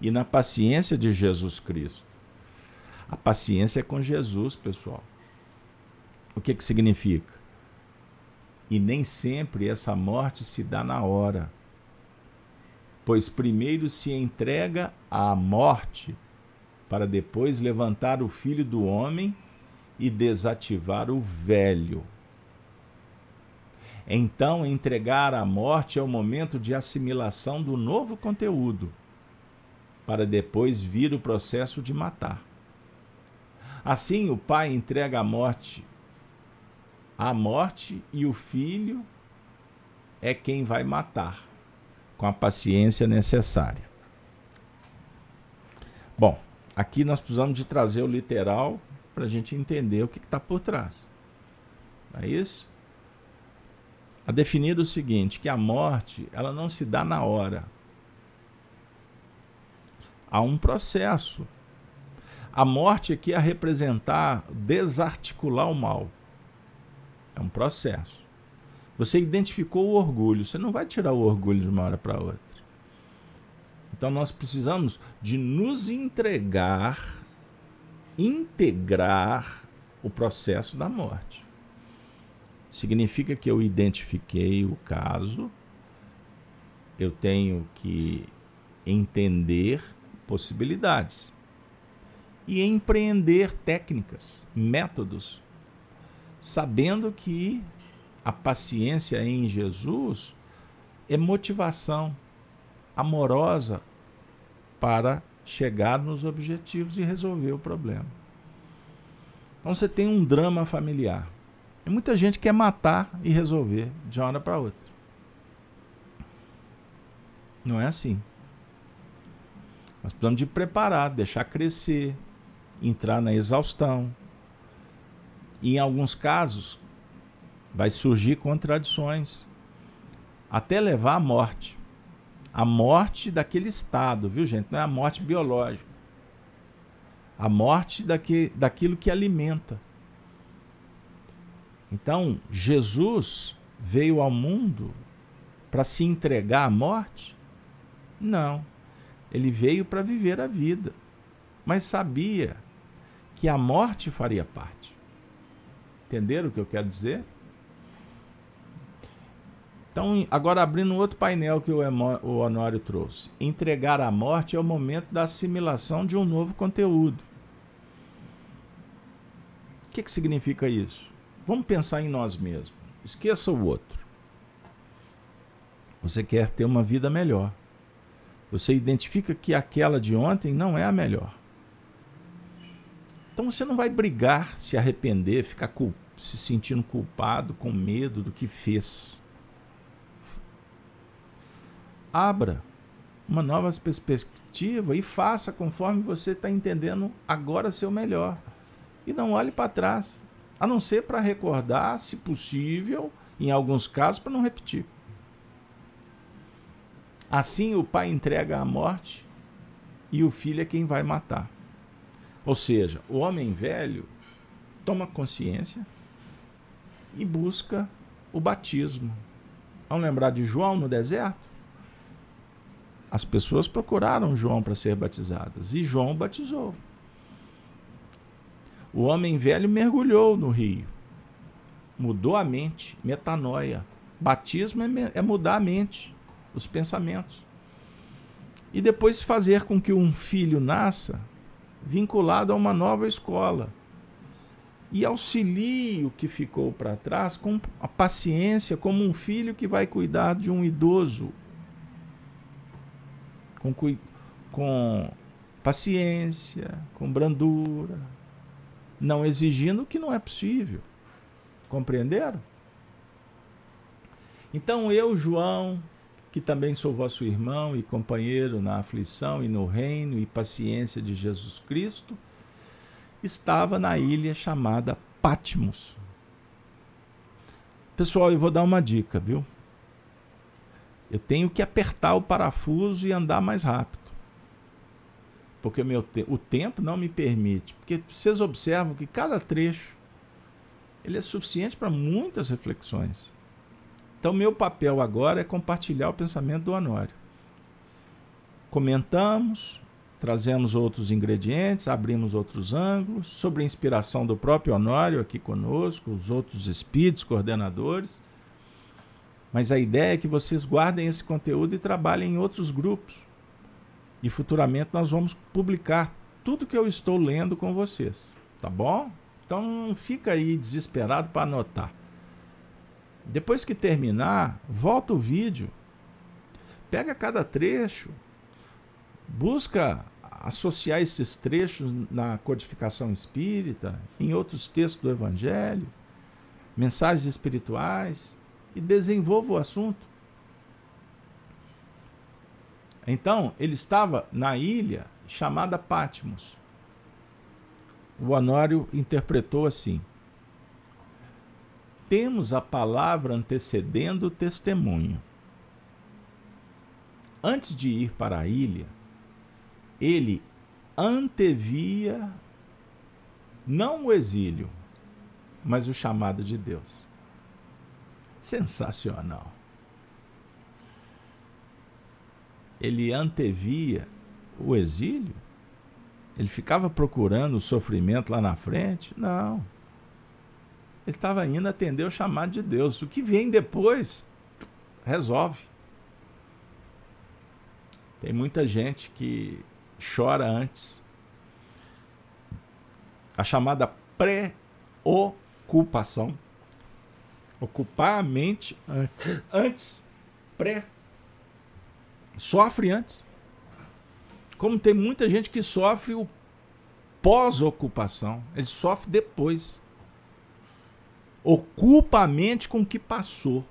e na paciência de Jesus Cristo. A paciência é com Jesus, pessoal. O que, que significa? E nem sempre essa morte se dá na hora, pois primeiro se entrega à morte, para depois levantar o filho do homem e desativar o velho. Então, entregar à morte é o momento de assimilação do novo conteúdo, para depois vir o processo de matar. Assim, o pai entrega a morte à morte e o filho é quem vai matar, com a paciência necessária. Bom, aqui nós precisamos de trazer o literal para a gente entender o que está por trás. Não é isso? A definir o seguinte, que a morte ela não se dá na hora. há um processo. A morte aqui é representar, desarticular o mal. É um processo. Você identificou o orgulho, você não vai tirar o orgulho de uma hora para outra. Então nós precisamos de nos entregar, integrar o processo da morte. Significa que eu identifiquei o caso, eu tenho que entender possibilidades e empreender técnicas, métodos, sabendo que a paciência em Jesus é motivação amorosa para chegar nos objetivos e resolver o problema. Então você tem um drama familiar. E muita gente quer matar e resolver de uma hora para outra. Não é assim. Nós precisamos de preparar, deixar crescer, entrar na exaustão. E em alguns casos, vai surgir contradições, até levar à morte. A morte daquele estado, viu, gente? Não é a morte biológica. A morte daqui, daquilo que alimenta. Então, Jesus veio ao mundo para se entregar à morte? Não. Ele veio para viver a vida, mas sabia que a morte faria parte. Entenderam o que eu quero dizer? Então, agora abrindo outro painel que o Honório trouxe. Entregar a morte é o momento da assimilação de um novo conteúdo. O que, que significa isso? Vamos pensar em nós mesmos. Esqueça o outro. Você quer ter uma vida melhor. Você identifica que aquela de ontem não é a melhor. Então você não vai brigar, se arrepender, ficar se sentindo culpado, com medo do que fez abra uma nova perspectiva e faça conforme você está entendendo agora seu melhor. E não olhe para trás, a não ser para recordar, se possível, em alguns casos, para não repetir. Assim o pai entrega a morte e o filho é quem vai matar. Ou seja, o homem velho toma consciência e busca o batismo. Vamos lembrar de João no deserto? As pessoas procuraram João para ser batizadas e João batizou. O homem velho mergulhou no rio, mudou a mente, metanoia. Batismo é, é mudar a mente, os pensamentos. E depois fazer com que um filho nasça vinculado a uma nova escola e auxilie o que ficou para trás com a paciência, como um filho que vai cuidar de um idoso com, com paciência, com brandura, não exigindo o que não é possível. Compreenderam? Então eu, João, que também sou vosso irmão e companheiro na aflição e no reino e paciência de Jesus Cristo, estava na ilha chamada Patmos. Pessoal, eu vou dar uma dica, viu? eu tenho que apertar o parafuso e andar mais rápido. Porque o, meu te o tempo não me permite. Porque vocês observam que cada trecho ele é suficiente para muitas reflexões. Então, meu papel agora é compartilhar o pensamento do Honório. Comentamos, trazemos outros ingredientes, abrimos outros ângulos, sobre a inspiração do próprio Honório aqui conosco, os outros espíritos, coordenadores mas a ideia é que vocês guardem esse conteúdo e trabalhem em outros grupos. E futuramente nós vamos publicar tudo que eu estou lendo com vocês, tá bom? Então não fica aí desesperado para anotar. Depois que terminar, volta o vídeo, pega cada trecho, busca associar esses trechos na codificação espírita, em outros textos do Evangelho, mensagens espirituais, e desenvolva o assunto. Então, ele estava na ilha chamada Patmos. O Honório interpretou assim: Temos a palavra antecedendo o testemunho. Antes de ir para a ilha, ele antevia não o exílio, mas o chamado de Deus. Sensacional. Ele antevia o exílio? Ele ficava procurando o sofrimento lá na frente? Não. Ele estava indo atender o chamado de Deus. O que vem depois, resolve. Tem muita gente que chora antes. A chamada pré-ocupação. Ocupar a mente antes, pré. Sofre antes. Como tem muita gente que sofre o pós-ocupação, ele sofre depois. Ocupa a mente com o que passou.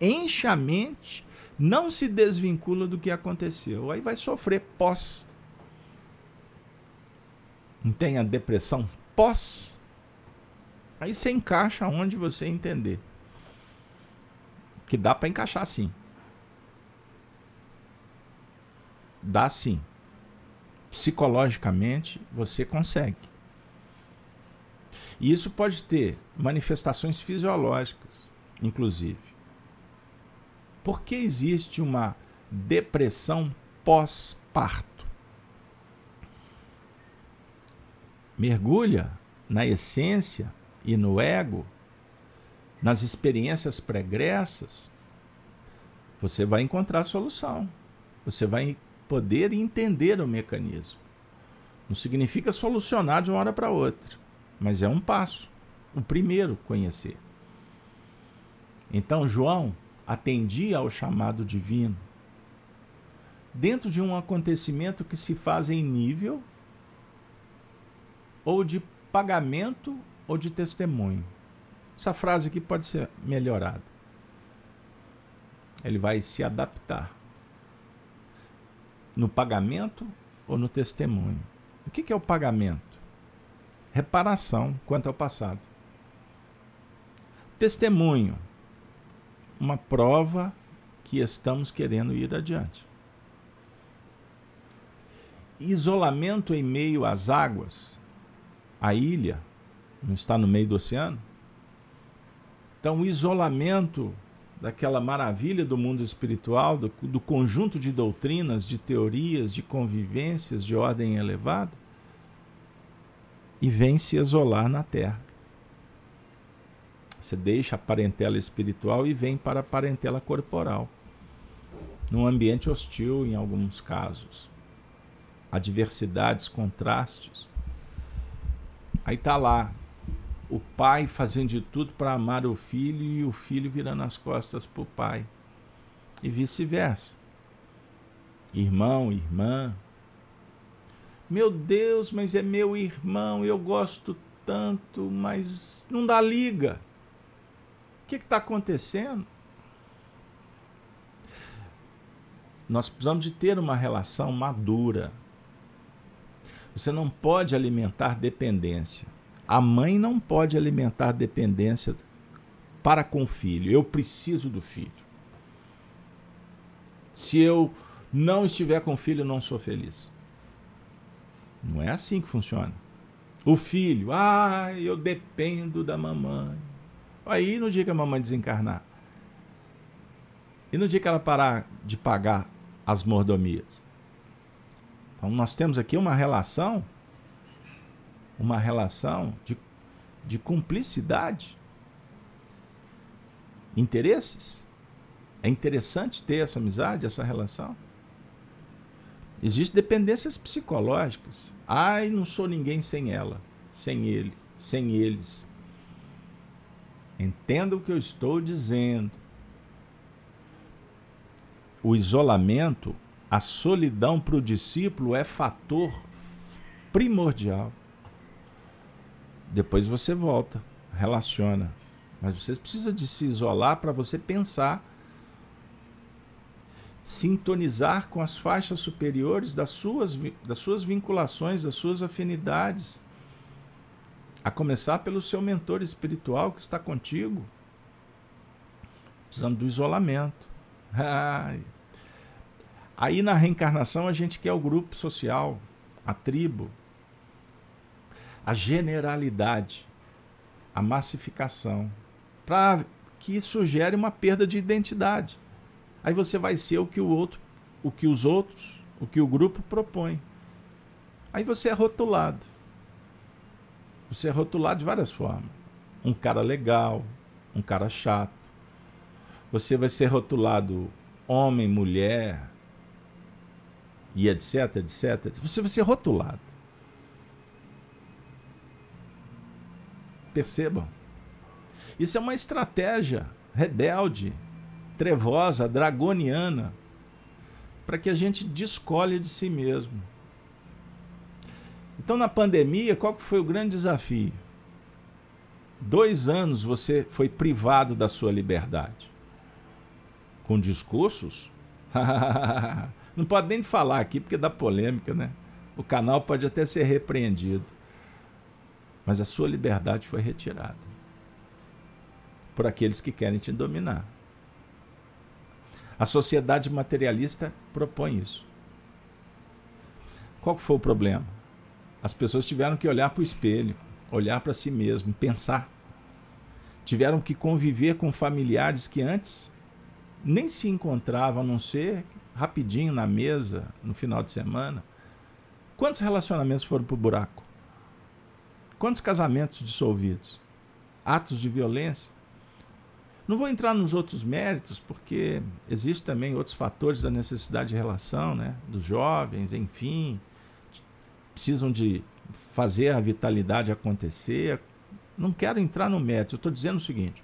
Enche a mente, não se desvincula do que aconteceu. Aí vai sofrer pós. Não tem a depressão pós? Aí você encaixa onde você entender. Que dá para encaixar sim. Dá sim. Psicologicamente, você consegue. E isso pode ter manifestações fisiológicas, inclusive. Por que existe uma depressão pós-parto? Mergulha na essência e no ego, nas experiências pregressas, você vai encontrar solução. Você vai poder entender o mecanismo. Não significa solucionar de uma hora para outra, mas é um passo. O primeiro, conhecer. Então, João atendia ao chamado divino dentro de um acontecimento que se faz em nível ou de pagamento ou de testemunho. Essa frase aqui pode ser melhorada. Ele vai se adaptar no pagamento ou no testemunho. O que é o pagamento? Reparação quanto ao passado. Testemunho, uma prova que estamos querendo ir adiante. Isolamento em meio às águas, a ilha não está no meio do oceano. Então, isolamento daquela maravilha do mundo espiritual, do, do conjunto de doutrinas, de teorias, de convivências de ordem elevada, e vem se isolar na Terra. Você deixa a parentela espiritual e vem para a parentela corporal, num ambiente hostil em alguns casos. Adversidades, contrastes. Aí está lá, o pai fazendo de tudo para amar o filho e o filho virando as costas para o pai. E vice-versa. Irmão, irmã. Meu Deus, mas é meu irmão, eu gosto tanto, mas não dá liga. O que está acontecendo? Nós precisamos de ter uma relação madura. Você não pode alimentar dependência. A mãe não pode alimentar dependência para com o filho. Eu preciso do filho. Se eu não estiver com o filho, não sou feliz. Não é assim que funciona. O filho, ah, eu dependo da mamãe. Aí no dia que a mamãe desencarnar. E no dia que ela parar de pagar as mordomias. Então nós temos aqui uma relação uma relação de, de cumplicidade, interesses. É interessante ter essa amizade, essa relação. Existem dependências psicológicas. Ai, não sou ninguém sem ela, sem ele, sem eles. Entenda o que eu estou dizendo. O isolamento, a solidão para o discípulo é fator primordial. Depois você volta, relaciona. Mas você precisa de se isolar para você pensar, sintonizar com as faixas superiores das suas, das suas vinculações, das suas afinidades. A começar pelo seu mentor espiritual que está contigo. Precisando do isolamento. Aí na reencarnação a gente quer o grupo social, a tribo, a generalidade, a massificação, para que isso gere uma perda de identidade. Aí você vai ser o que o outro, o que os outros, o que o grupo propõe. Aí você é rotulado. Você é rotulado de várias formas. Um cara legal, um cara chato. Você vai ser rotulado homem, mulher, e etc, etc. Você vai ser rotulado. Percebam. Isso é uma estratégia rebelde, trevosa, dragoniana, para que a gente descolhe de si mesmo. Então, na pandemia, qual foi o grande desafio? Dois anos você foi privado da sua liberdade. Com discursos? Não pode nem falar aqui porque dá polêmica, né? O canal pode até ser repreendido. Mas a sua liberdade foi retirada por aqueles que querem te dominar. A sociedade materialista propõe isso. Qual foi o problema? As pessoas tiveram que olhar para o espelho, olhar para si mesmo, pensar. Tiveram que conviver com familiares que antes nem se encontravam, a não ser rapidinho na mesa no final de semana. Quantos relacionamentos foram para o buraco? Quantos casamentos dissolvidos? Atos de violência? Não vou entrar nos outros méritos, porque existem também outros fatores da necessidade de relação, né? dos jovens, enfim, precisam de fazer a vitalidade acontecer. Não quero entrar no mérito, eu estou dizendo o seguinte: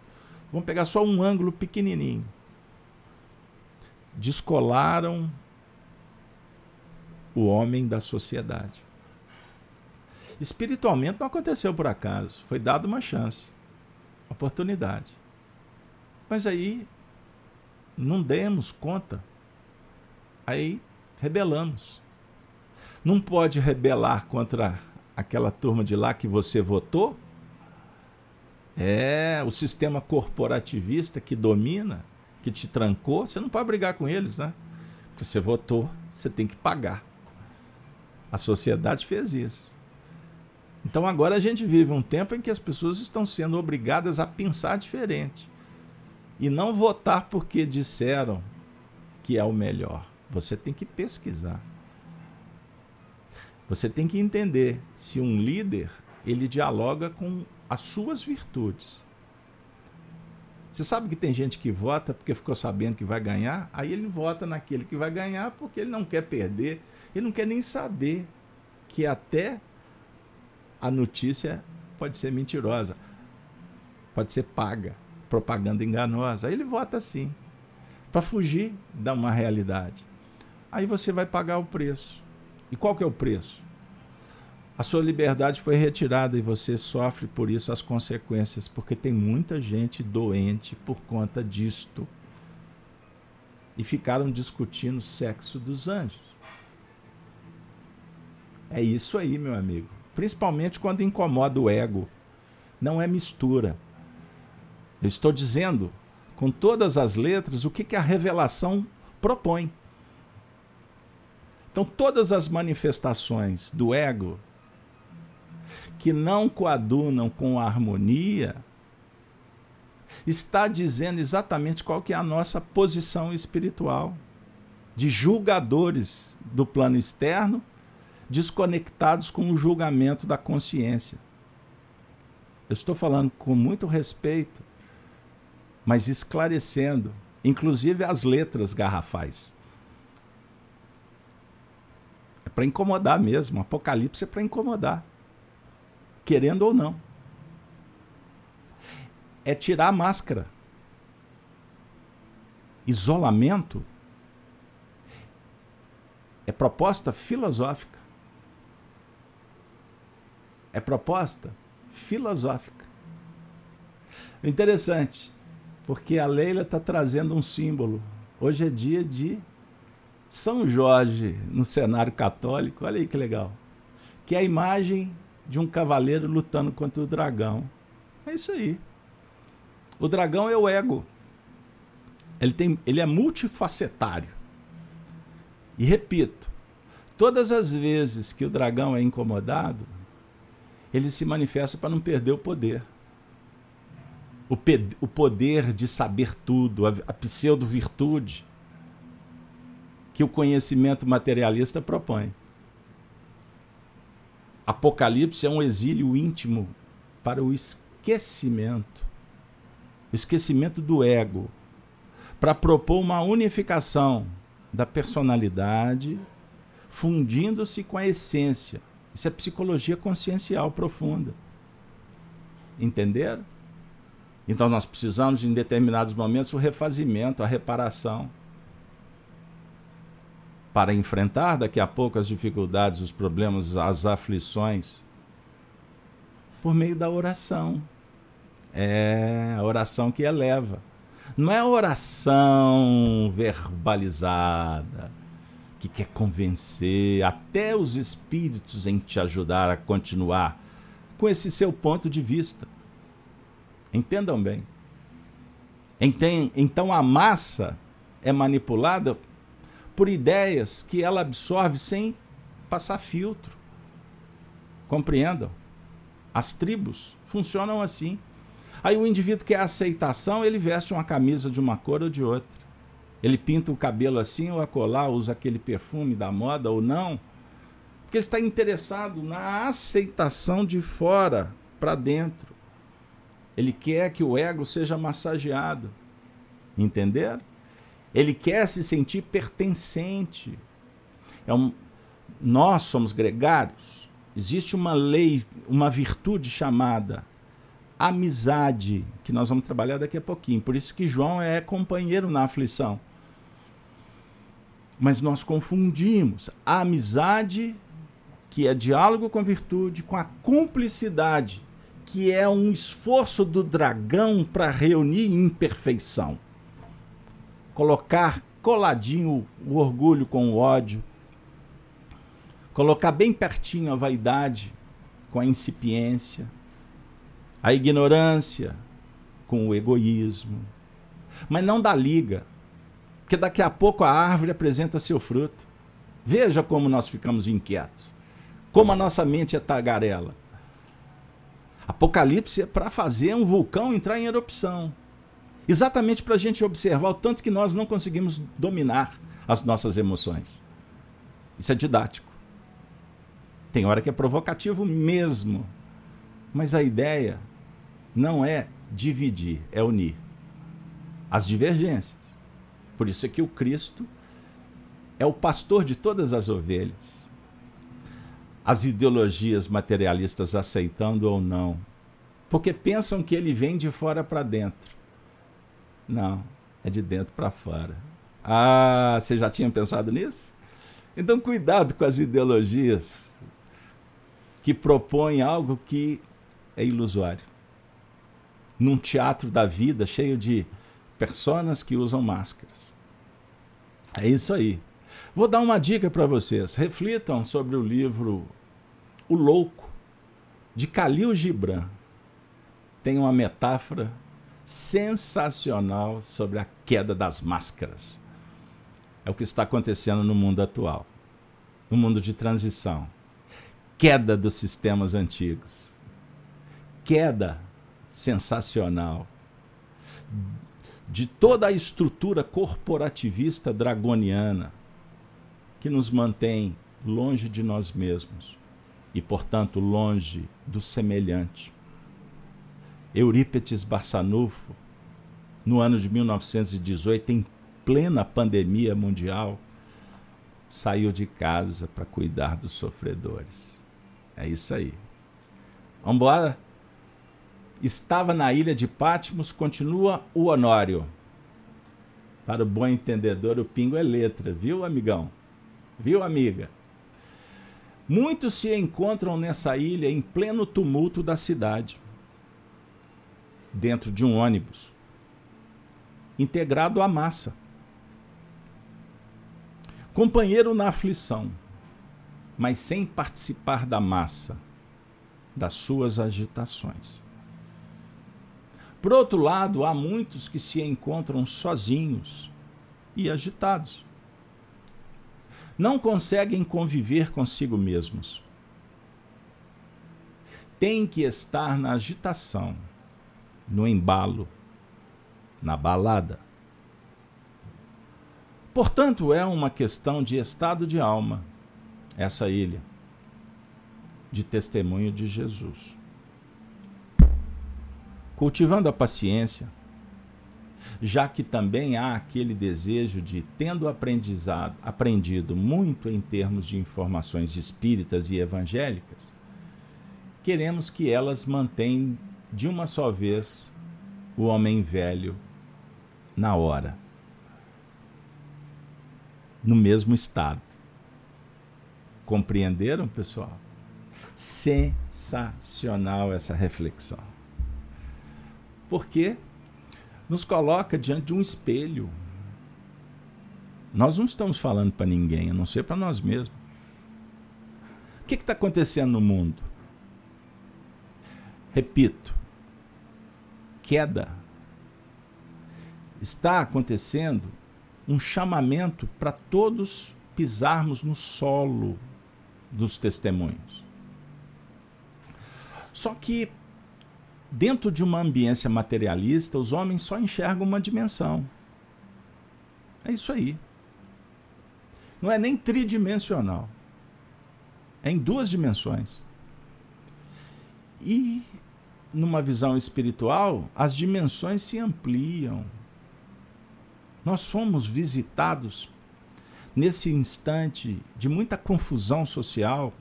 vamos pegar só um ângulo pequenininho. Descolaram o homem da sociedade. Espiritualmente não aconteceu por acaso, foi dada uma chance, oportunidade. Mas aí não demos conta. Aí rebelamos. Não pode rebelar contra aquela turma de lá que você votou? É, o sistema corporativista que domina, que te trancou, você não pode brigar com eles, né? Porque você votou, você tem que pagar. A sociedade fez isso. Então agora a gente vive um tempo em que as pessoas estão sendo obrigadas a pensar diferente e não votar porque disseram que é o melhor. Você tem que pesquisar. Você tem que entender se um líder ele dialoga com as suas virtudes. Você sabe que tem gente que vota porque ficou sabendo que vai ganhar, aí ele vota naquele que vai ganhar porque ele não quer perder, ele não quer nem saber que até a notícia pode ser mentirosa, pode ser paga propaganda enganosa. Aí ele vota assim, para fugir da uma realidade. Aí você vai pagar o preço. E qual que é o preço? A sua liberdade foi retirada e você sofre por isso as consequências, porque tem muita gente doente por conta disto. E ficaram discutindo o sexo dos anjos. É isso aí, meu amigo. Principalmente quando incomoda o ego. Não é mistura. Eu estou dizendo com todas as letras o que, que a revelação propõe. Então, todas as manifestações do ego que não coadunam com a harmonia está dizendo exatamente qual que é a nossa posição espiritual de julgadores do plano externo desconectados com o julgamento da consciência. Eu estou falando com muito respeito mas esclarecendo, inclusive as letras garrafais. É para incomodar mesmo. Apocalipse é para incomodar, querendo ou não. É tirar a máscara. Isolamento é proposta filosófica. É proposta filosófica. Interessante porque a Leila está trazendo um símbolo. Hoje é dia de São Jorge no cenário católico. Olha aí que legal. Que é a imagem de um cavaleiro lutando contra o dragão. É isso aí. O dragão é o ego. Ele, tem, ele é multifacetário. E repito, todas as vezes que o dragão é incomodado, ele se manifesta para não perder o poder. O, o poder de saber tudo, a, a pseudo-virtude que o conhecimento materialista propõe. Apocalipse é um exílio íntimo para o esquecimento o esquecimento do ego, para propor uma unificação da personalidade, fundindo-se com a essência. Isso é psicologia consciencial profunda. Entenderam? Então nós precisamos, em determinados momentos, o refazimento, a reparação. Para enfrentar daqui a pouco as dificuldades, os problemas, as aflições, por meio da oração. É a oração que eleva. Não é a oração verbalizada que quer convencer até os espíritos em te ajudar a continuar com esse seu ponto de vista. Entendam bem. Então a massa é manipulada por ideias que ela absorve sem passar filtro. Compreendam? As tribos funcionam assim. Aí o indivíduo quer aceitação, ele veste uma camisa de uma cor ou de outra. Ele pinta o cabelo assim ou acolá, usa aquele perfume da moda ou não. Porque ele está interessado na aceitação de fora para dentro. Ele quer que o ego seja massageado. Entenderam? Ele quer se sentir pertencente. É um, nós somos gregários. Existe uma lei, uma virtude chamada amizade, que nós vamos trabalhar daqui a pouquinho. Por isso que João é companheiro na aflição. Mas nós confundimos a amizade, que é diálogo com virtude, com a cumplicidade, que é um esforço do dragão para reunir imperfeição. Colocar coladinho o orgulho com o ódio, colocar bem pertinho a vaidade com a incipiência a ignorância com o egoísmo. Mas não dá liga, porque daqui a pouco a árvore apresenta seu fruto. Veja como nós ficamos inquietos, como a nossa mente é tagarela. Apocalipse é para fazer um vulcão entrar em erupção. Exatamente para a gente observar o tanto que nós não conseguimos dominar as nossas emoções. Isso é didático. Tem hora que é provocativo mesmo. Mas a ideia não é dividir, é unir as divergências. Por isso é que o Cristo é o pastor de todas as ovelhas. As ideologias materialistas aceitando ou não, porque pensam que ele vem de fora para dentro. Não, é de dentro para fora. Ah, você já tinha pensado nisso? Então, cuidado com as ideologias que propõem algo que é ilusório num teatro da vida cheio de personas que usam máscaras. É isso aí. Vou dar uma dica para vocês. Reflitam sobre o livro O Louco, de Khalil Gibran. Tem uma metáfora sensacional sobre a queda das máscaras. É o que está acontecendo no mundo atual, no mundo de transição. Queda dos sistemas antigos. Queda sensacional de toda a estrutura corporativista dragoniana que nos mantém longe de nós mesmos e, portanto, longe do semelhante. Eurípetes Barçanufo, no ano de 1918, em plena pandemia mundial, saiu de casa para cuidar dos sofredores. É isso aí. Vamos embora? Estava na ilha de Patmos, continua o Honório. Para o bom entendedor, o pingo é letra, viu, amigão? Viu, amiga? Muitos se encontram nessa ilha em pleno tumulto da cidade, dentro de um ônibus, integrado à massa. Companheiro na aflição, mas sem participar da massa, das suas agitações. Por outro lado, há muitos que se encontram sozinhos e agitados. não conseguem conviver consigo mesmos. Tem que estar na agitação, no embalo, na balada. Portanto, é uma questão de estado de alma, essa ilha, de testemunho de Jesus. Cultivando a paciência, já que também há aquele desejo de, tendo aprendizado, aprendido muito em termos de informações espíritas e evangélicas, queremos que elas mantenham de uma só vez o homem velho na hora, no mesmo estado. Compreenderam, pessoal? Sensacional essa reflexão. Porque nos coloca diante de um espelho. Nós não estamos falando para ninguém, a não ser para nós mesmos. O que está acontecendo no mundo? Repito, queda. Está acontecendo um chamamento para todos pisarmos no solo dos testemunhos. Só que, dentro de uma ambiência materialista, os homens só enxergam uma dimensão. É isso aí. Não é nem tridimensional. É em duas dimensões. E numa visão espiritual, as dimensões se ampliam. Nós somos visitados nesse instante de muita confusão social,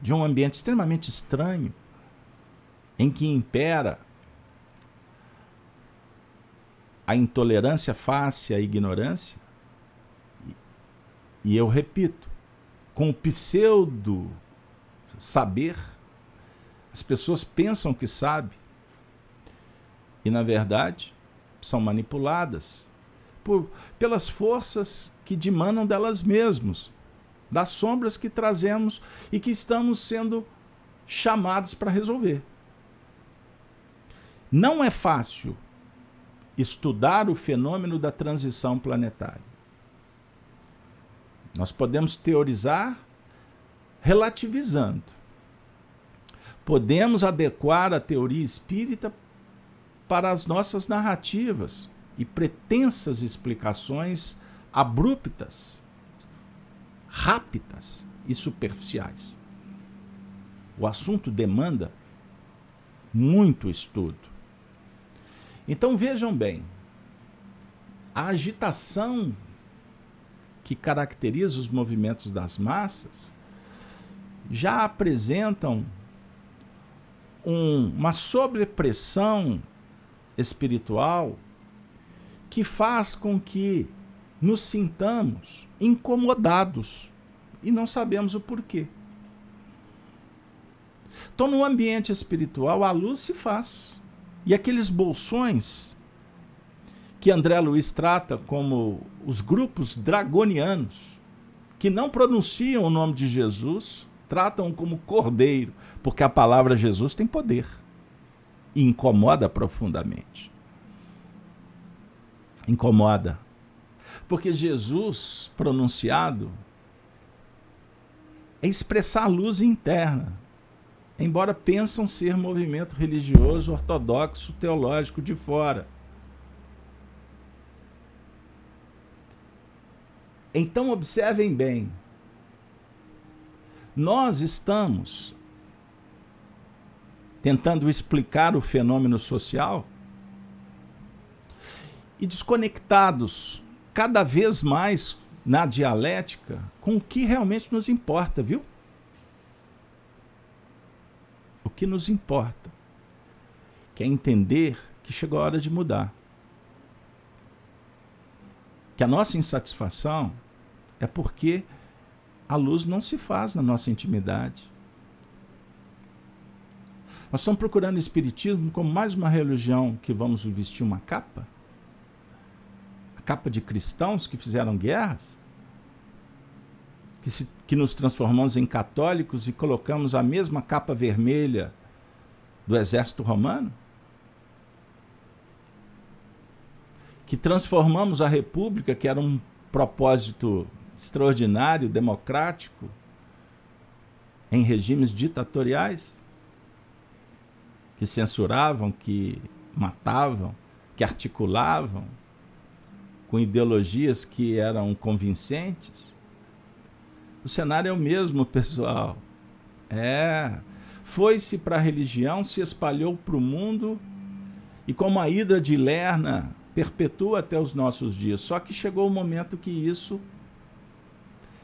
de um ambiente extremamente estranho, em que impera a intolerância face à ignorância. E eu repito, com o pseudo saber, as pessoas pensam que sabem e, na verdade, são manipuladas por, pelas forças que dimanam delas mesmas, das sombras que trazemos e que estamos sendo chamados para resolver. Não é fácil estudar o fenômeno da transição planetária. Nós podemos teorizar relativizando podemos adequar a teoria espírita para as nossas narrativas e pretensas explicações abruptas, rápidas e superficiais. O assunto demanda muito estudo. Então vejam bem, a agitação que caracteriza os movimentos das massas já apresentam um, uma sobrepressão espiritual que faz com que nos sintamos incomodados e não sabemos o porquê. Então, no ambiente espiritual, a luz se faz. E aqueles bolsões que André Luiz trata como os grupos dragonianos, que não pronunciam o nome de Jesus, tratam como cordeiro, porque a palavra Jesus tem poder e incomoda profundamente. Incomoda. Porque Jesus pronunciado é expressar a luz interna, embora pensam ser movimento religioso ortodoxo teológico de fora. Então observem bem, nós estamos tentando explicar o fenômeno social e desconectados cada vez mais na dialética com o que realmente nos importa, viu? O que nos importa, que é entender que chegou a hora de mudar. Que a nossa insatisfação é porque a luz não se faz na nossa intimidade. Nós estamos procurando o Espiritismo como mais uma religião que vamos vestir uma capa? A capa de cristãos que fizeram guerras? Que, se, que nos transformamos em católicos e colocamos a mesma capa vermelha do exército romano? Que transformamos a república, que era um propósito extraordinário, democrático, em regimes ditatoriais que censuravam, que matavam, que articulavam com ideologias que eram convincentes. O cenário é o mesmo, pessoal. É. Foi-se para a religião, se espalhou para o mundo e, como a hidra de Lerna, perpetua até os nossos dias. Só que chegou o momento que isso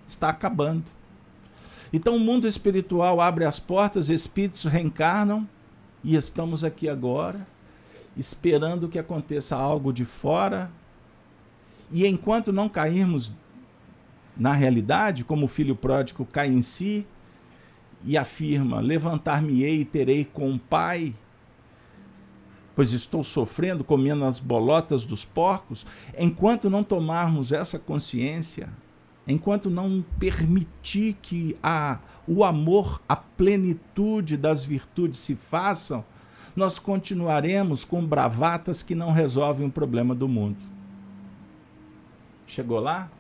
está acabando. Então o mundo espiritual abre as portas, espíritos reencarnam e estamos aqui agora, esperando que aconteça algo de fora. E enquanto não cairmos na realidade, como o filho pródigo cai em si e afirma: Levantar-me-ei e terei com o Pai, pois estou sofrendo, comendo as bolotas dos porcos. Enquanto não tomarmos essa consciência, enquanto não permitir que a, o amor, a plenitude das virtudes se façam, nós continuaremos com bravatas que não resolvem o problema do mundo. Chegou lá?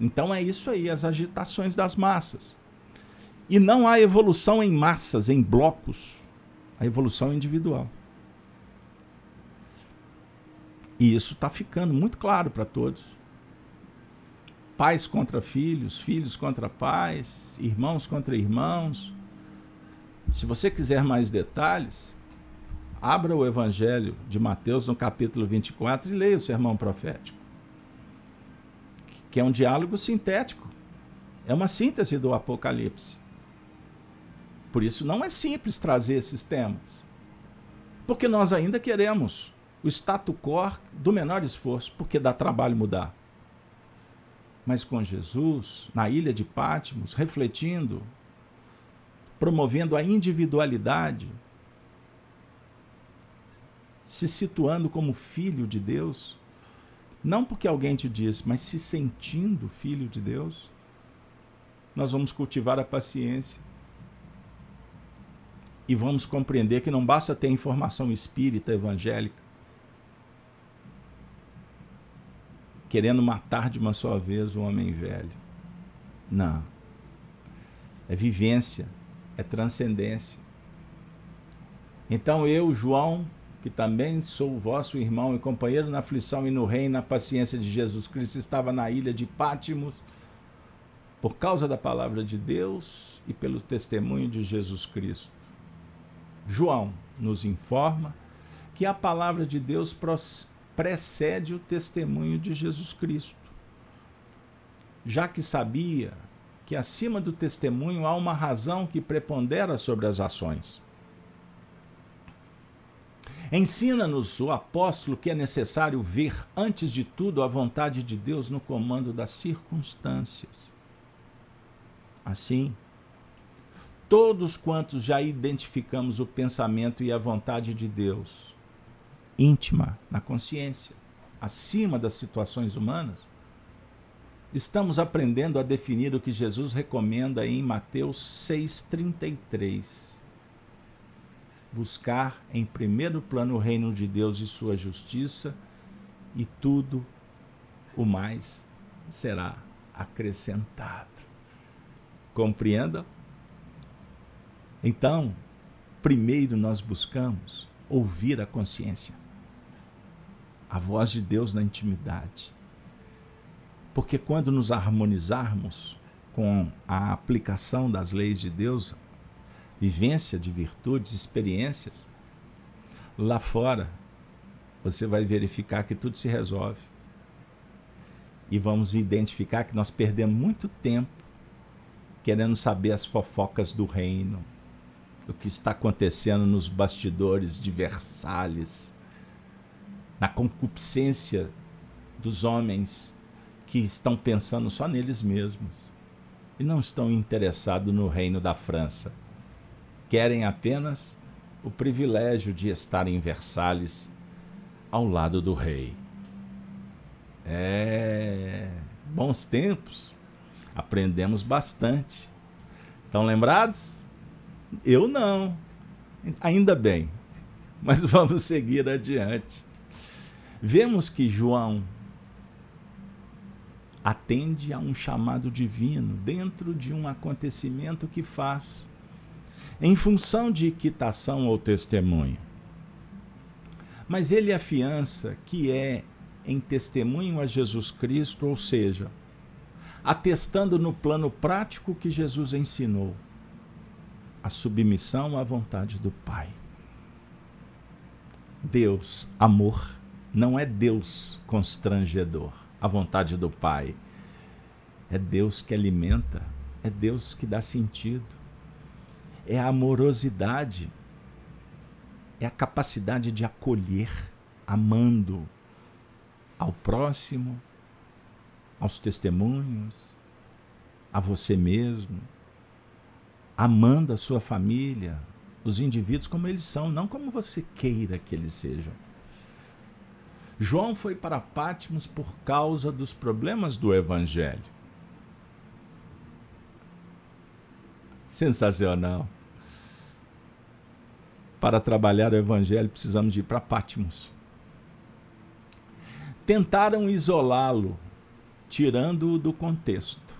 Então é isso aí, as agitações das massas. E não há evolução em massas, em blocos. A evolução é individual. E isso está ficando muito claro para todos pais contra filhos, filhos contra pais, irmãos contra irmãos. Se você quiser mais detalhes, abra o Evangelho de Mateus no capítulo 24 e leia o sermão profético, que é um diálogo sintético, é uma síntese do Apocalipse. Por isso não é simples trazer esses temas, porque nós ainda queremos o status quo do menor esforço, porque dá trabalho mudar. Mas com Jesus, na ilha de Pátimos, refletindo, promovendo a individualidade, se situando como filho de Deus, não porque alguém te disse, mas se sentindo filho de Deus, nós vamos cultivar a paciência. E vamos compreender que não basta ter informação espírita evangélica, querendo matar de uma só vez o homem velho. Não. É vivência, é transcendência. Então eu, João, que também sou vosso irmão e companheiro na aflição e no reino na paciência de Jesus Cristo, estava na ilha de Pátimos por causa da palavra de Deus e pelo testemunho de Jesus Cristo. João nos informa que a palavra de Deus precede o testemunho de Jesus Cristo. Já que sabia que acima do testemunho há uma razão que prepondera sobre as ações. Ensina-nos o apóstolo que é necessário ver, antes de tudo, a vontade de Deus no comando das circunstâncias. Assim, todos quantos já identificamos o pensamento e a vontade de Deus, íntima, na consciência, acima das situações humanas, estamos aprendendo a definir o que Jesus recomenda em Mateus 6,33. Buscar em primeiro plano o reino de Deus e sua justiça, e tudo o mais será acrescentado. Compreenda? Então, primeiro nós buscamos ouvir a consciência a voz de Deus na intimidade. Porque quando nos harmonizarmos com a aplicação das leis de Deus, vivência de virtudes, experiências, lá fora você vai verificar que tudo se resolve. E vamos identificar que nós perdemos muito tempo querendo saber as fofocas do reino, o que está acontecendo nos bastidores de Versalhes na concupiscência dos homens que estão pensando só neles mesmos e não estão interessados no reino da França. Querem apenas o privilégio de estar em Versalhes ao lado do rei. É. Bons tempos. Aprendemos bastante. Estão lembrados? Eu não. Ainda bem. Mas vamos seguir adiante. Vemos que João atende a um chamado divino dentro de um acontecimento que faz, em função de quitação ou testemunho. Mas ele afiança que é em testemunho a Jesus Cristo, ou seja, atestando no plano prático que Jesus ensinou a submissão à vontade do Pai. Deus, amor, não é Deus constrangedor, a vontade do Pai. É Deus que alimenta, é Deus que dá sentido. É a amorosidade, é a capacidade de acolher, amando ao próximo, aos testemunhos, a você mesmo, amando a sua família, os indivíduos como eles são, não como você queira que eles sejam. João foi para Patmos por causa dos problemas do evangelho. Sensacional. Para trabalhar o evangelho precisamos ir para Patmos. Tentaram isolá-lo, tirando-o do contexto.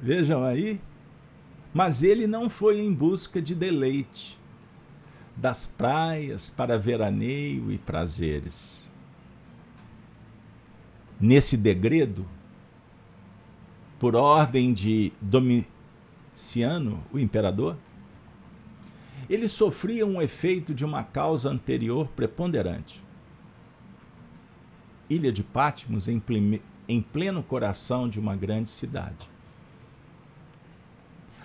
Vejam aí, mas ele não foi em busca de deleite, das praias para veraneio e prazeres. Nesse degredo, por ordem de Domiciano, o imperador, ele sofria um efeito de uma causa anterior preponderante. Ilha de Patmos, em pleno coração de uma grande cidade.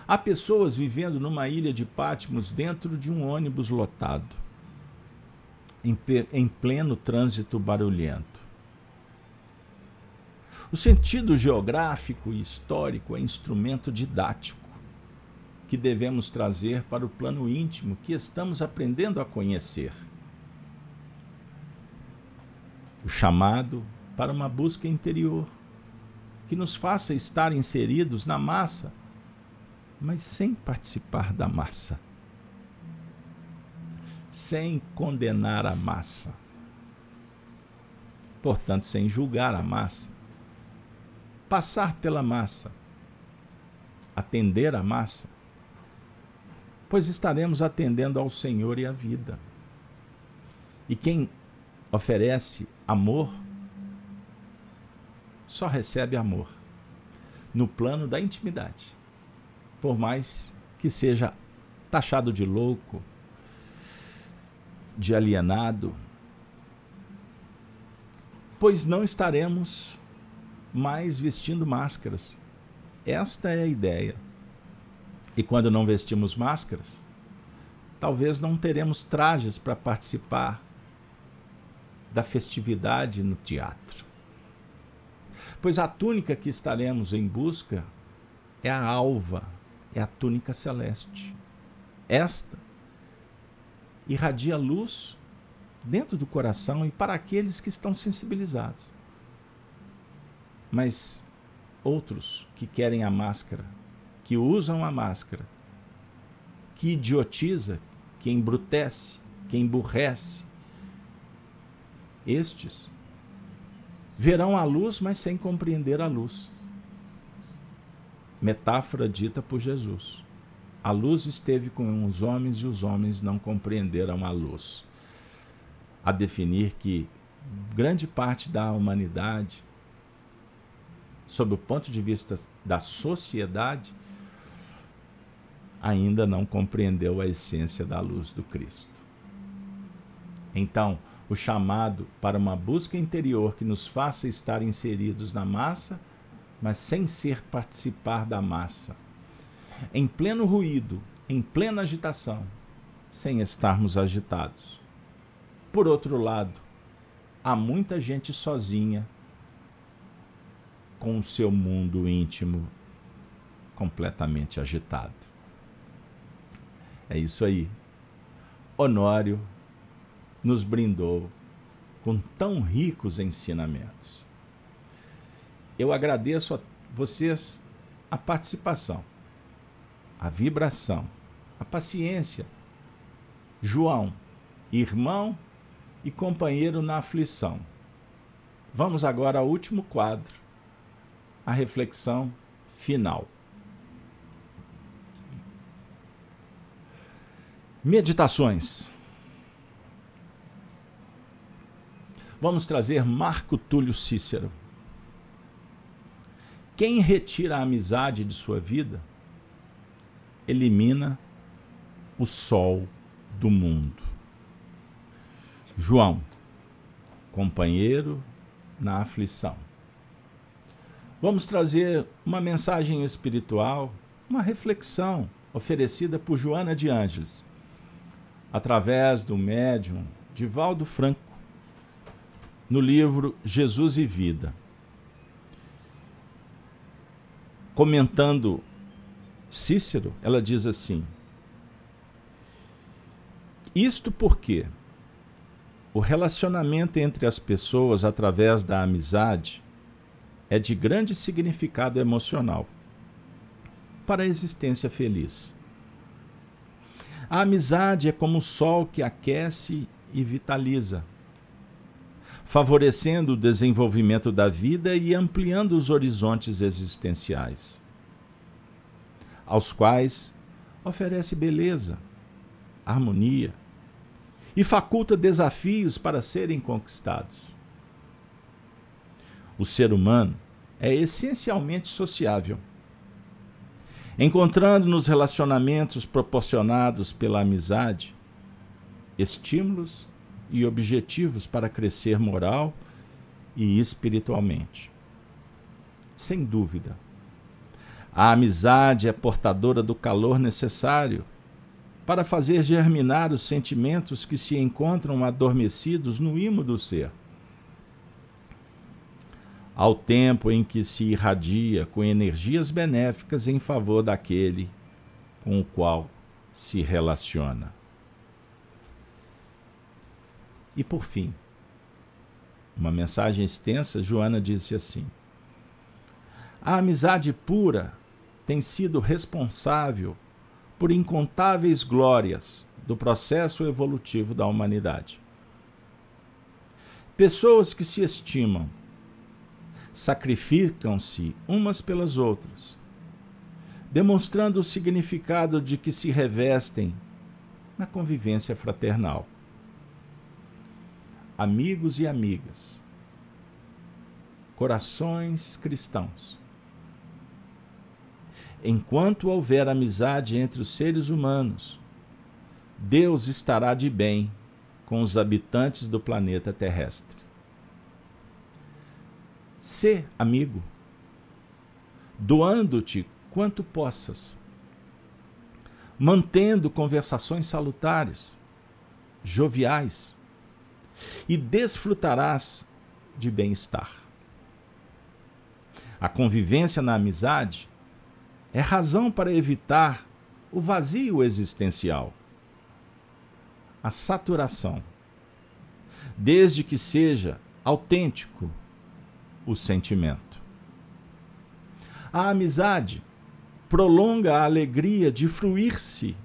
Há pessoas vivendo numa ilha de Patmos dentro de um ônibus lotado, em pleno trânsito barulhento. O sentido geográfico e histórico é instrumento didático que devemos trazer para o plano íntimo que estamos aprendendo a conhecer. O chamado para uma busca interior que nos faça estar inseridos na massa mas sem participar da massa, sem condenar a massa, portanto, sem julgar a massa, passar pela massa, atender a massa, pois estaremos atendendo ao Senhor e à vida. E quem oferece amor só recebe amor no plano da intimidade por mais que seja taxado de louco, de alienado, pois não estaremos mais vestindo máscaras. Esta é a ideia. E quando não vestimos máscaras, talvez não teremos trajes para participar da festividade no teatro. Pois a túnica que estaremos em busca é a alva é a túnica celeste. Esta irradia luz dentro do coração e para aqueles que estão sensibilizados. Mas outros que querem a máscara, que usam a máscara, que idiotiza, que embrutece, que emburrece, estes verão a luz, mas sem compreender a luz metáfora dita por Jesus. A luz esteve com os homens e os homens não compreenderam a luz. A definir que grande parte da humanidade, sob o ponto de vista da sociedade, ainda não compreendeu a essência da luz do Cristo. Então, o chamado para uma busca interior que nos faça estar inseridos na massa mas sem ser participar da massa. Em pleno ruído, em plena agitação, sem estarmos agitados. Por outro lado, há muita gente sozinha, com o seu mundo íntimo completamente agitado. É isso aí. Honório nos brindou com tão ricos ensinamentos eu agradeço a vocês a participação, a vibração, a paciência. João, irmão e companheiro na aflição. Vamos agora ao último quadro, a reflexão final. Meditações. Vamos trazer Marco Túlio Cícero. Quem retira a amizade de sua vida, elimina o sol do mundo. João, companheiro na aflição. Vamos trazer uma mensagem espiritual, uma reflexão oferecida por Joana de Ângeles, através do médium Divaldo Franco, no livro Jesus e Vida. Comentando Cícero, ela diz assim: Isto porque o relacionamento entre as pessoas através da amizade é de grande significado emocional para a existência feliz. A amizade é como o sol que aquece e vitaliza, favorecendo o desenvolvimento da vida e ampliando os horizontes existenciais, aos quais oferece beleza, harmonia, e faculta desafios para serem conquistados. O ser humano é essencialmente sociável, encontrando nos relacionamentos proporcionados pela amizade estímulos e objetivos para crescer moral e espiritualmente. Sem dúvida, a amizade é portadora do calor necessário para fazer germinar os sentimentos que se encontram adormecidos no imo do ser. Ao tempo em que se irradia com energias benéficas em favor daquele com o qual se relaciona. E por fim, uma mensagem extensa, Joana disse assim: A amizade pura tem sido responsável por incontáveis glórias do processo evolutivo da humanidade. Pessoas que se estimam, sacrificam-se umas pelas outras, demonstrando o significado de que se revestem na convivência fraternal. Amigos e amigas, corações cristãos enquanto houver amizade entre os seres humanos, Deus estará de bem com os habitantes do planeta terrestre. Sê amigo, doando-te quanto possas, mantendo conversações salutares, joviais, e desfrutarás de bem-estar. A convivência na amizade é razão para evitar o vazio existencial, a saturação, desde que seja autêntico o sentimento. A amizade prolonga a alegria de fruir-se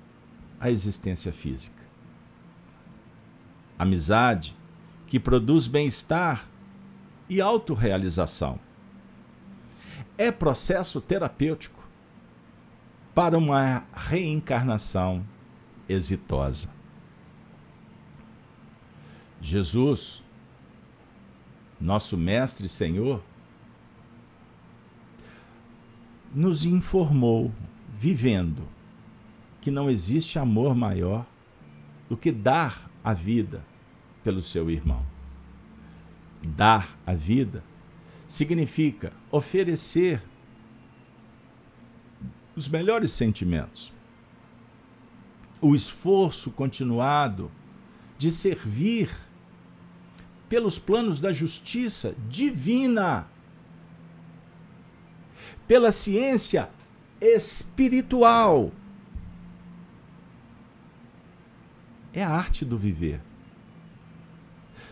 a existência física. Amizade que produz bem-estar e autorrealização. É processo terapêutico para uma reencarnação exitosa. Jesus, nosso Mestre Senhor, nos informou, vivendo, que não existe amor maior do que dar a vida pelo seu irmão. Dar a vida significa oferecer os melhores sentimentos. O esforço continuado de servir pelos planos da justiça divina, pela ciência espiritual. É a arte do viver.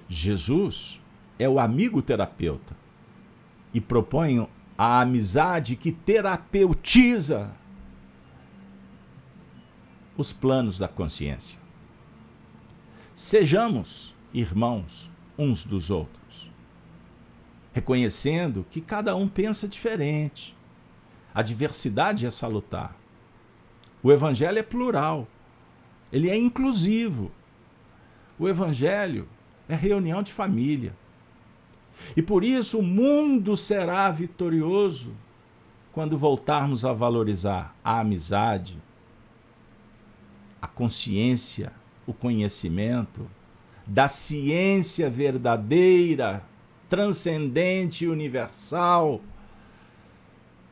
Jesus é o amigo terapeuta e propõe a amizade que terapeutiza os planos da consciência. Sejamos irmãos uns dos outros. reconhecendo que cada um pensa diferente. A diversidade é salutar. O evangelho é plural. Ele é inclusivo. O evangelho é reunião de família. E por isso o mundo será vitorioso quando voltarmos a valorizar a amizade, a consciência, o conhecimento, da ciência verdadeira, transcendente e universal,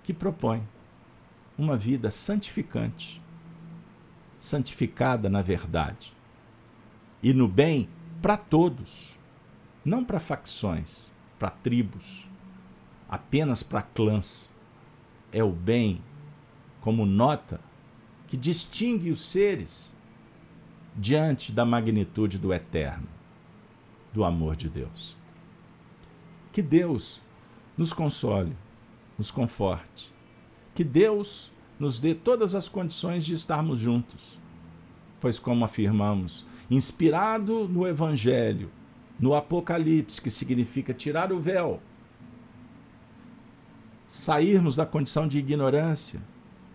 que propõe uma vida santificante, santificada na verdade e no bem para todos, não para facções, para tribos, apenas para clãs. É o bem como nota que distingue os seres diante da magnitude do eterno, do amor de Deus. Que Deus nos console, nos conforte. Que Deus nos dê todas as condições de estarmos juntos. Pois, como afirmamos, inspirado no Evangelho, no Apocalipse, que significa tirar o véu, sairmos da condição de ignorância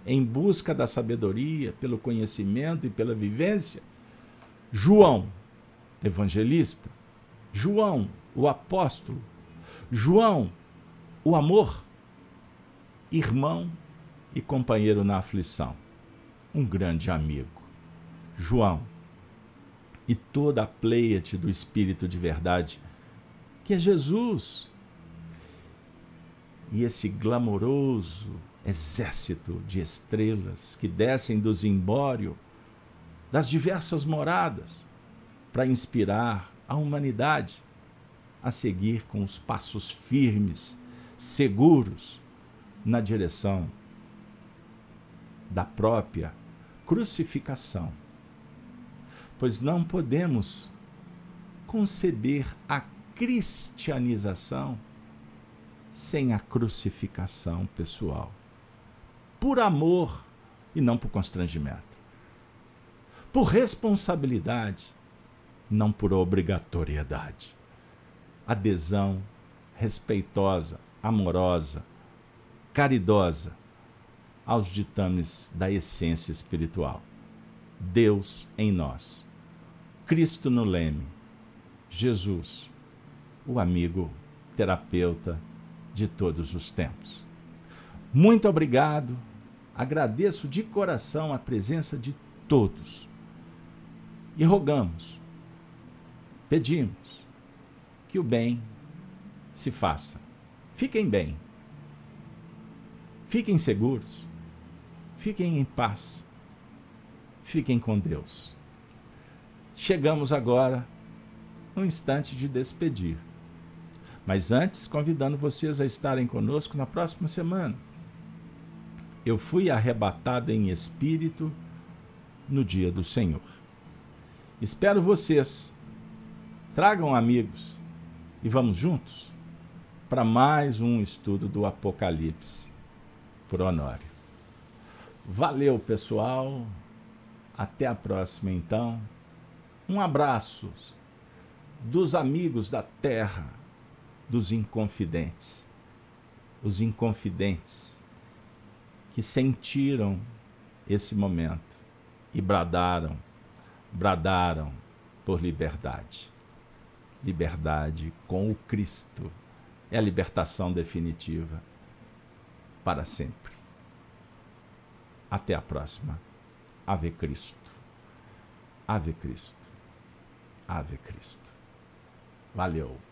em busca da sabedoria, pelo conhecimento e pela vivência, João, evangelista, João, o apóstolo, João, o amor, irmão e companheiro na aflição, um grande amigo. João e toda a pleiade do Espírito de verdade, que é Jesus. E esse glamouroso exército de estrelas que descem do zimbório das diversas moradas para inspirar a humanidade a seguir com os passos firmes, seguros na direção da própria crucificação. Pois não podemos conceber a cristianização sem a crucificação pessoal. Por amor e não por constrangimento por responsabilidade, não por obrigatoriedade. Adesão respeitosa, amorosa, caridosa aos ditames da essência espiritual. Deus em nós, Cristo no leme, Jesus, o amigo terapeuta de todos os tempos. Muito obrigado, agradeço de coração a presença de todos e rogamos, pedimos que o bem se faça. Fiquem bem, fiquem seguros, fiquem em paz, fiquem com Deus. Chegamos agora no instante de despedir. Mas antes, convidando vocês a estarem conosco na próxima semana. Eu fui arrebatado em espírito no dia do Senhor. Espero vocês. Tragam amigos e vamos juntos para mais um estudo do Apocalipse por Honório. Valeu, pessoal. Até a próxima, então. Um abraço dos amigos da terra, dos inconfidentes. Os inconfidentes que sentiram esse momento e bradaram bradaram por liberdade. Liberdade com o Cristo é a libertação definitiva para sempre. Até a próxima. Ave Cristo. Ave Cristo. Ave Cristo. Valeu.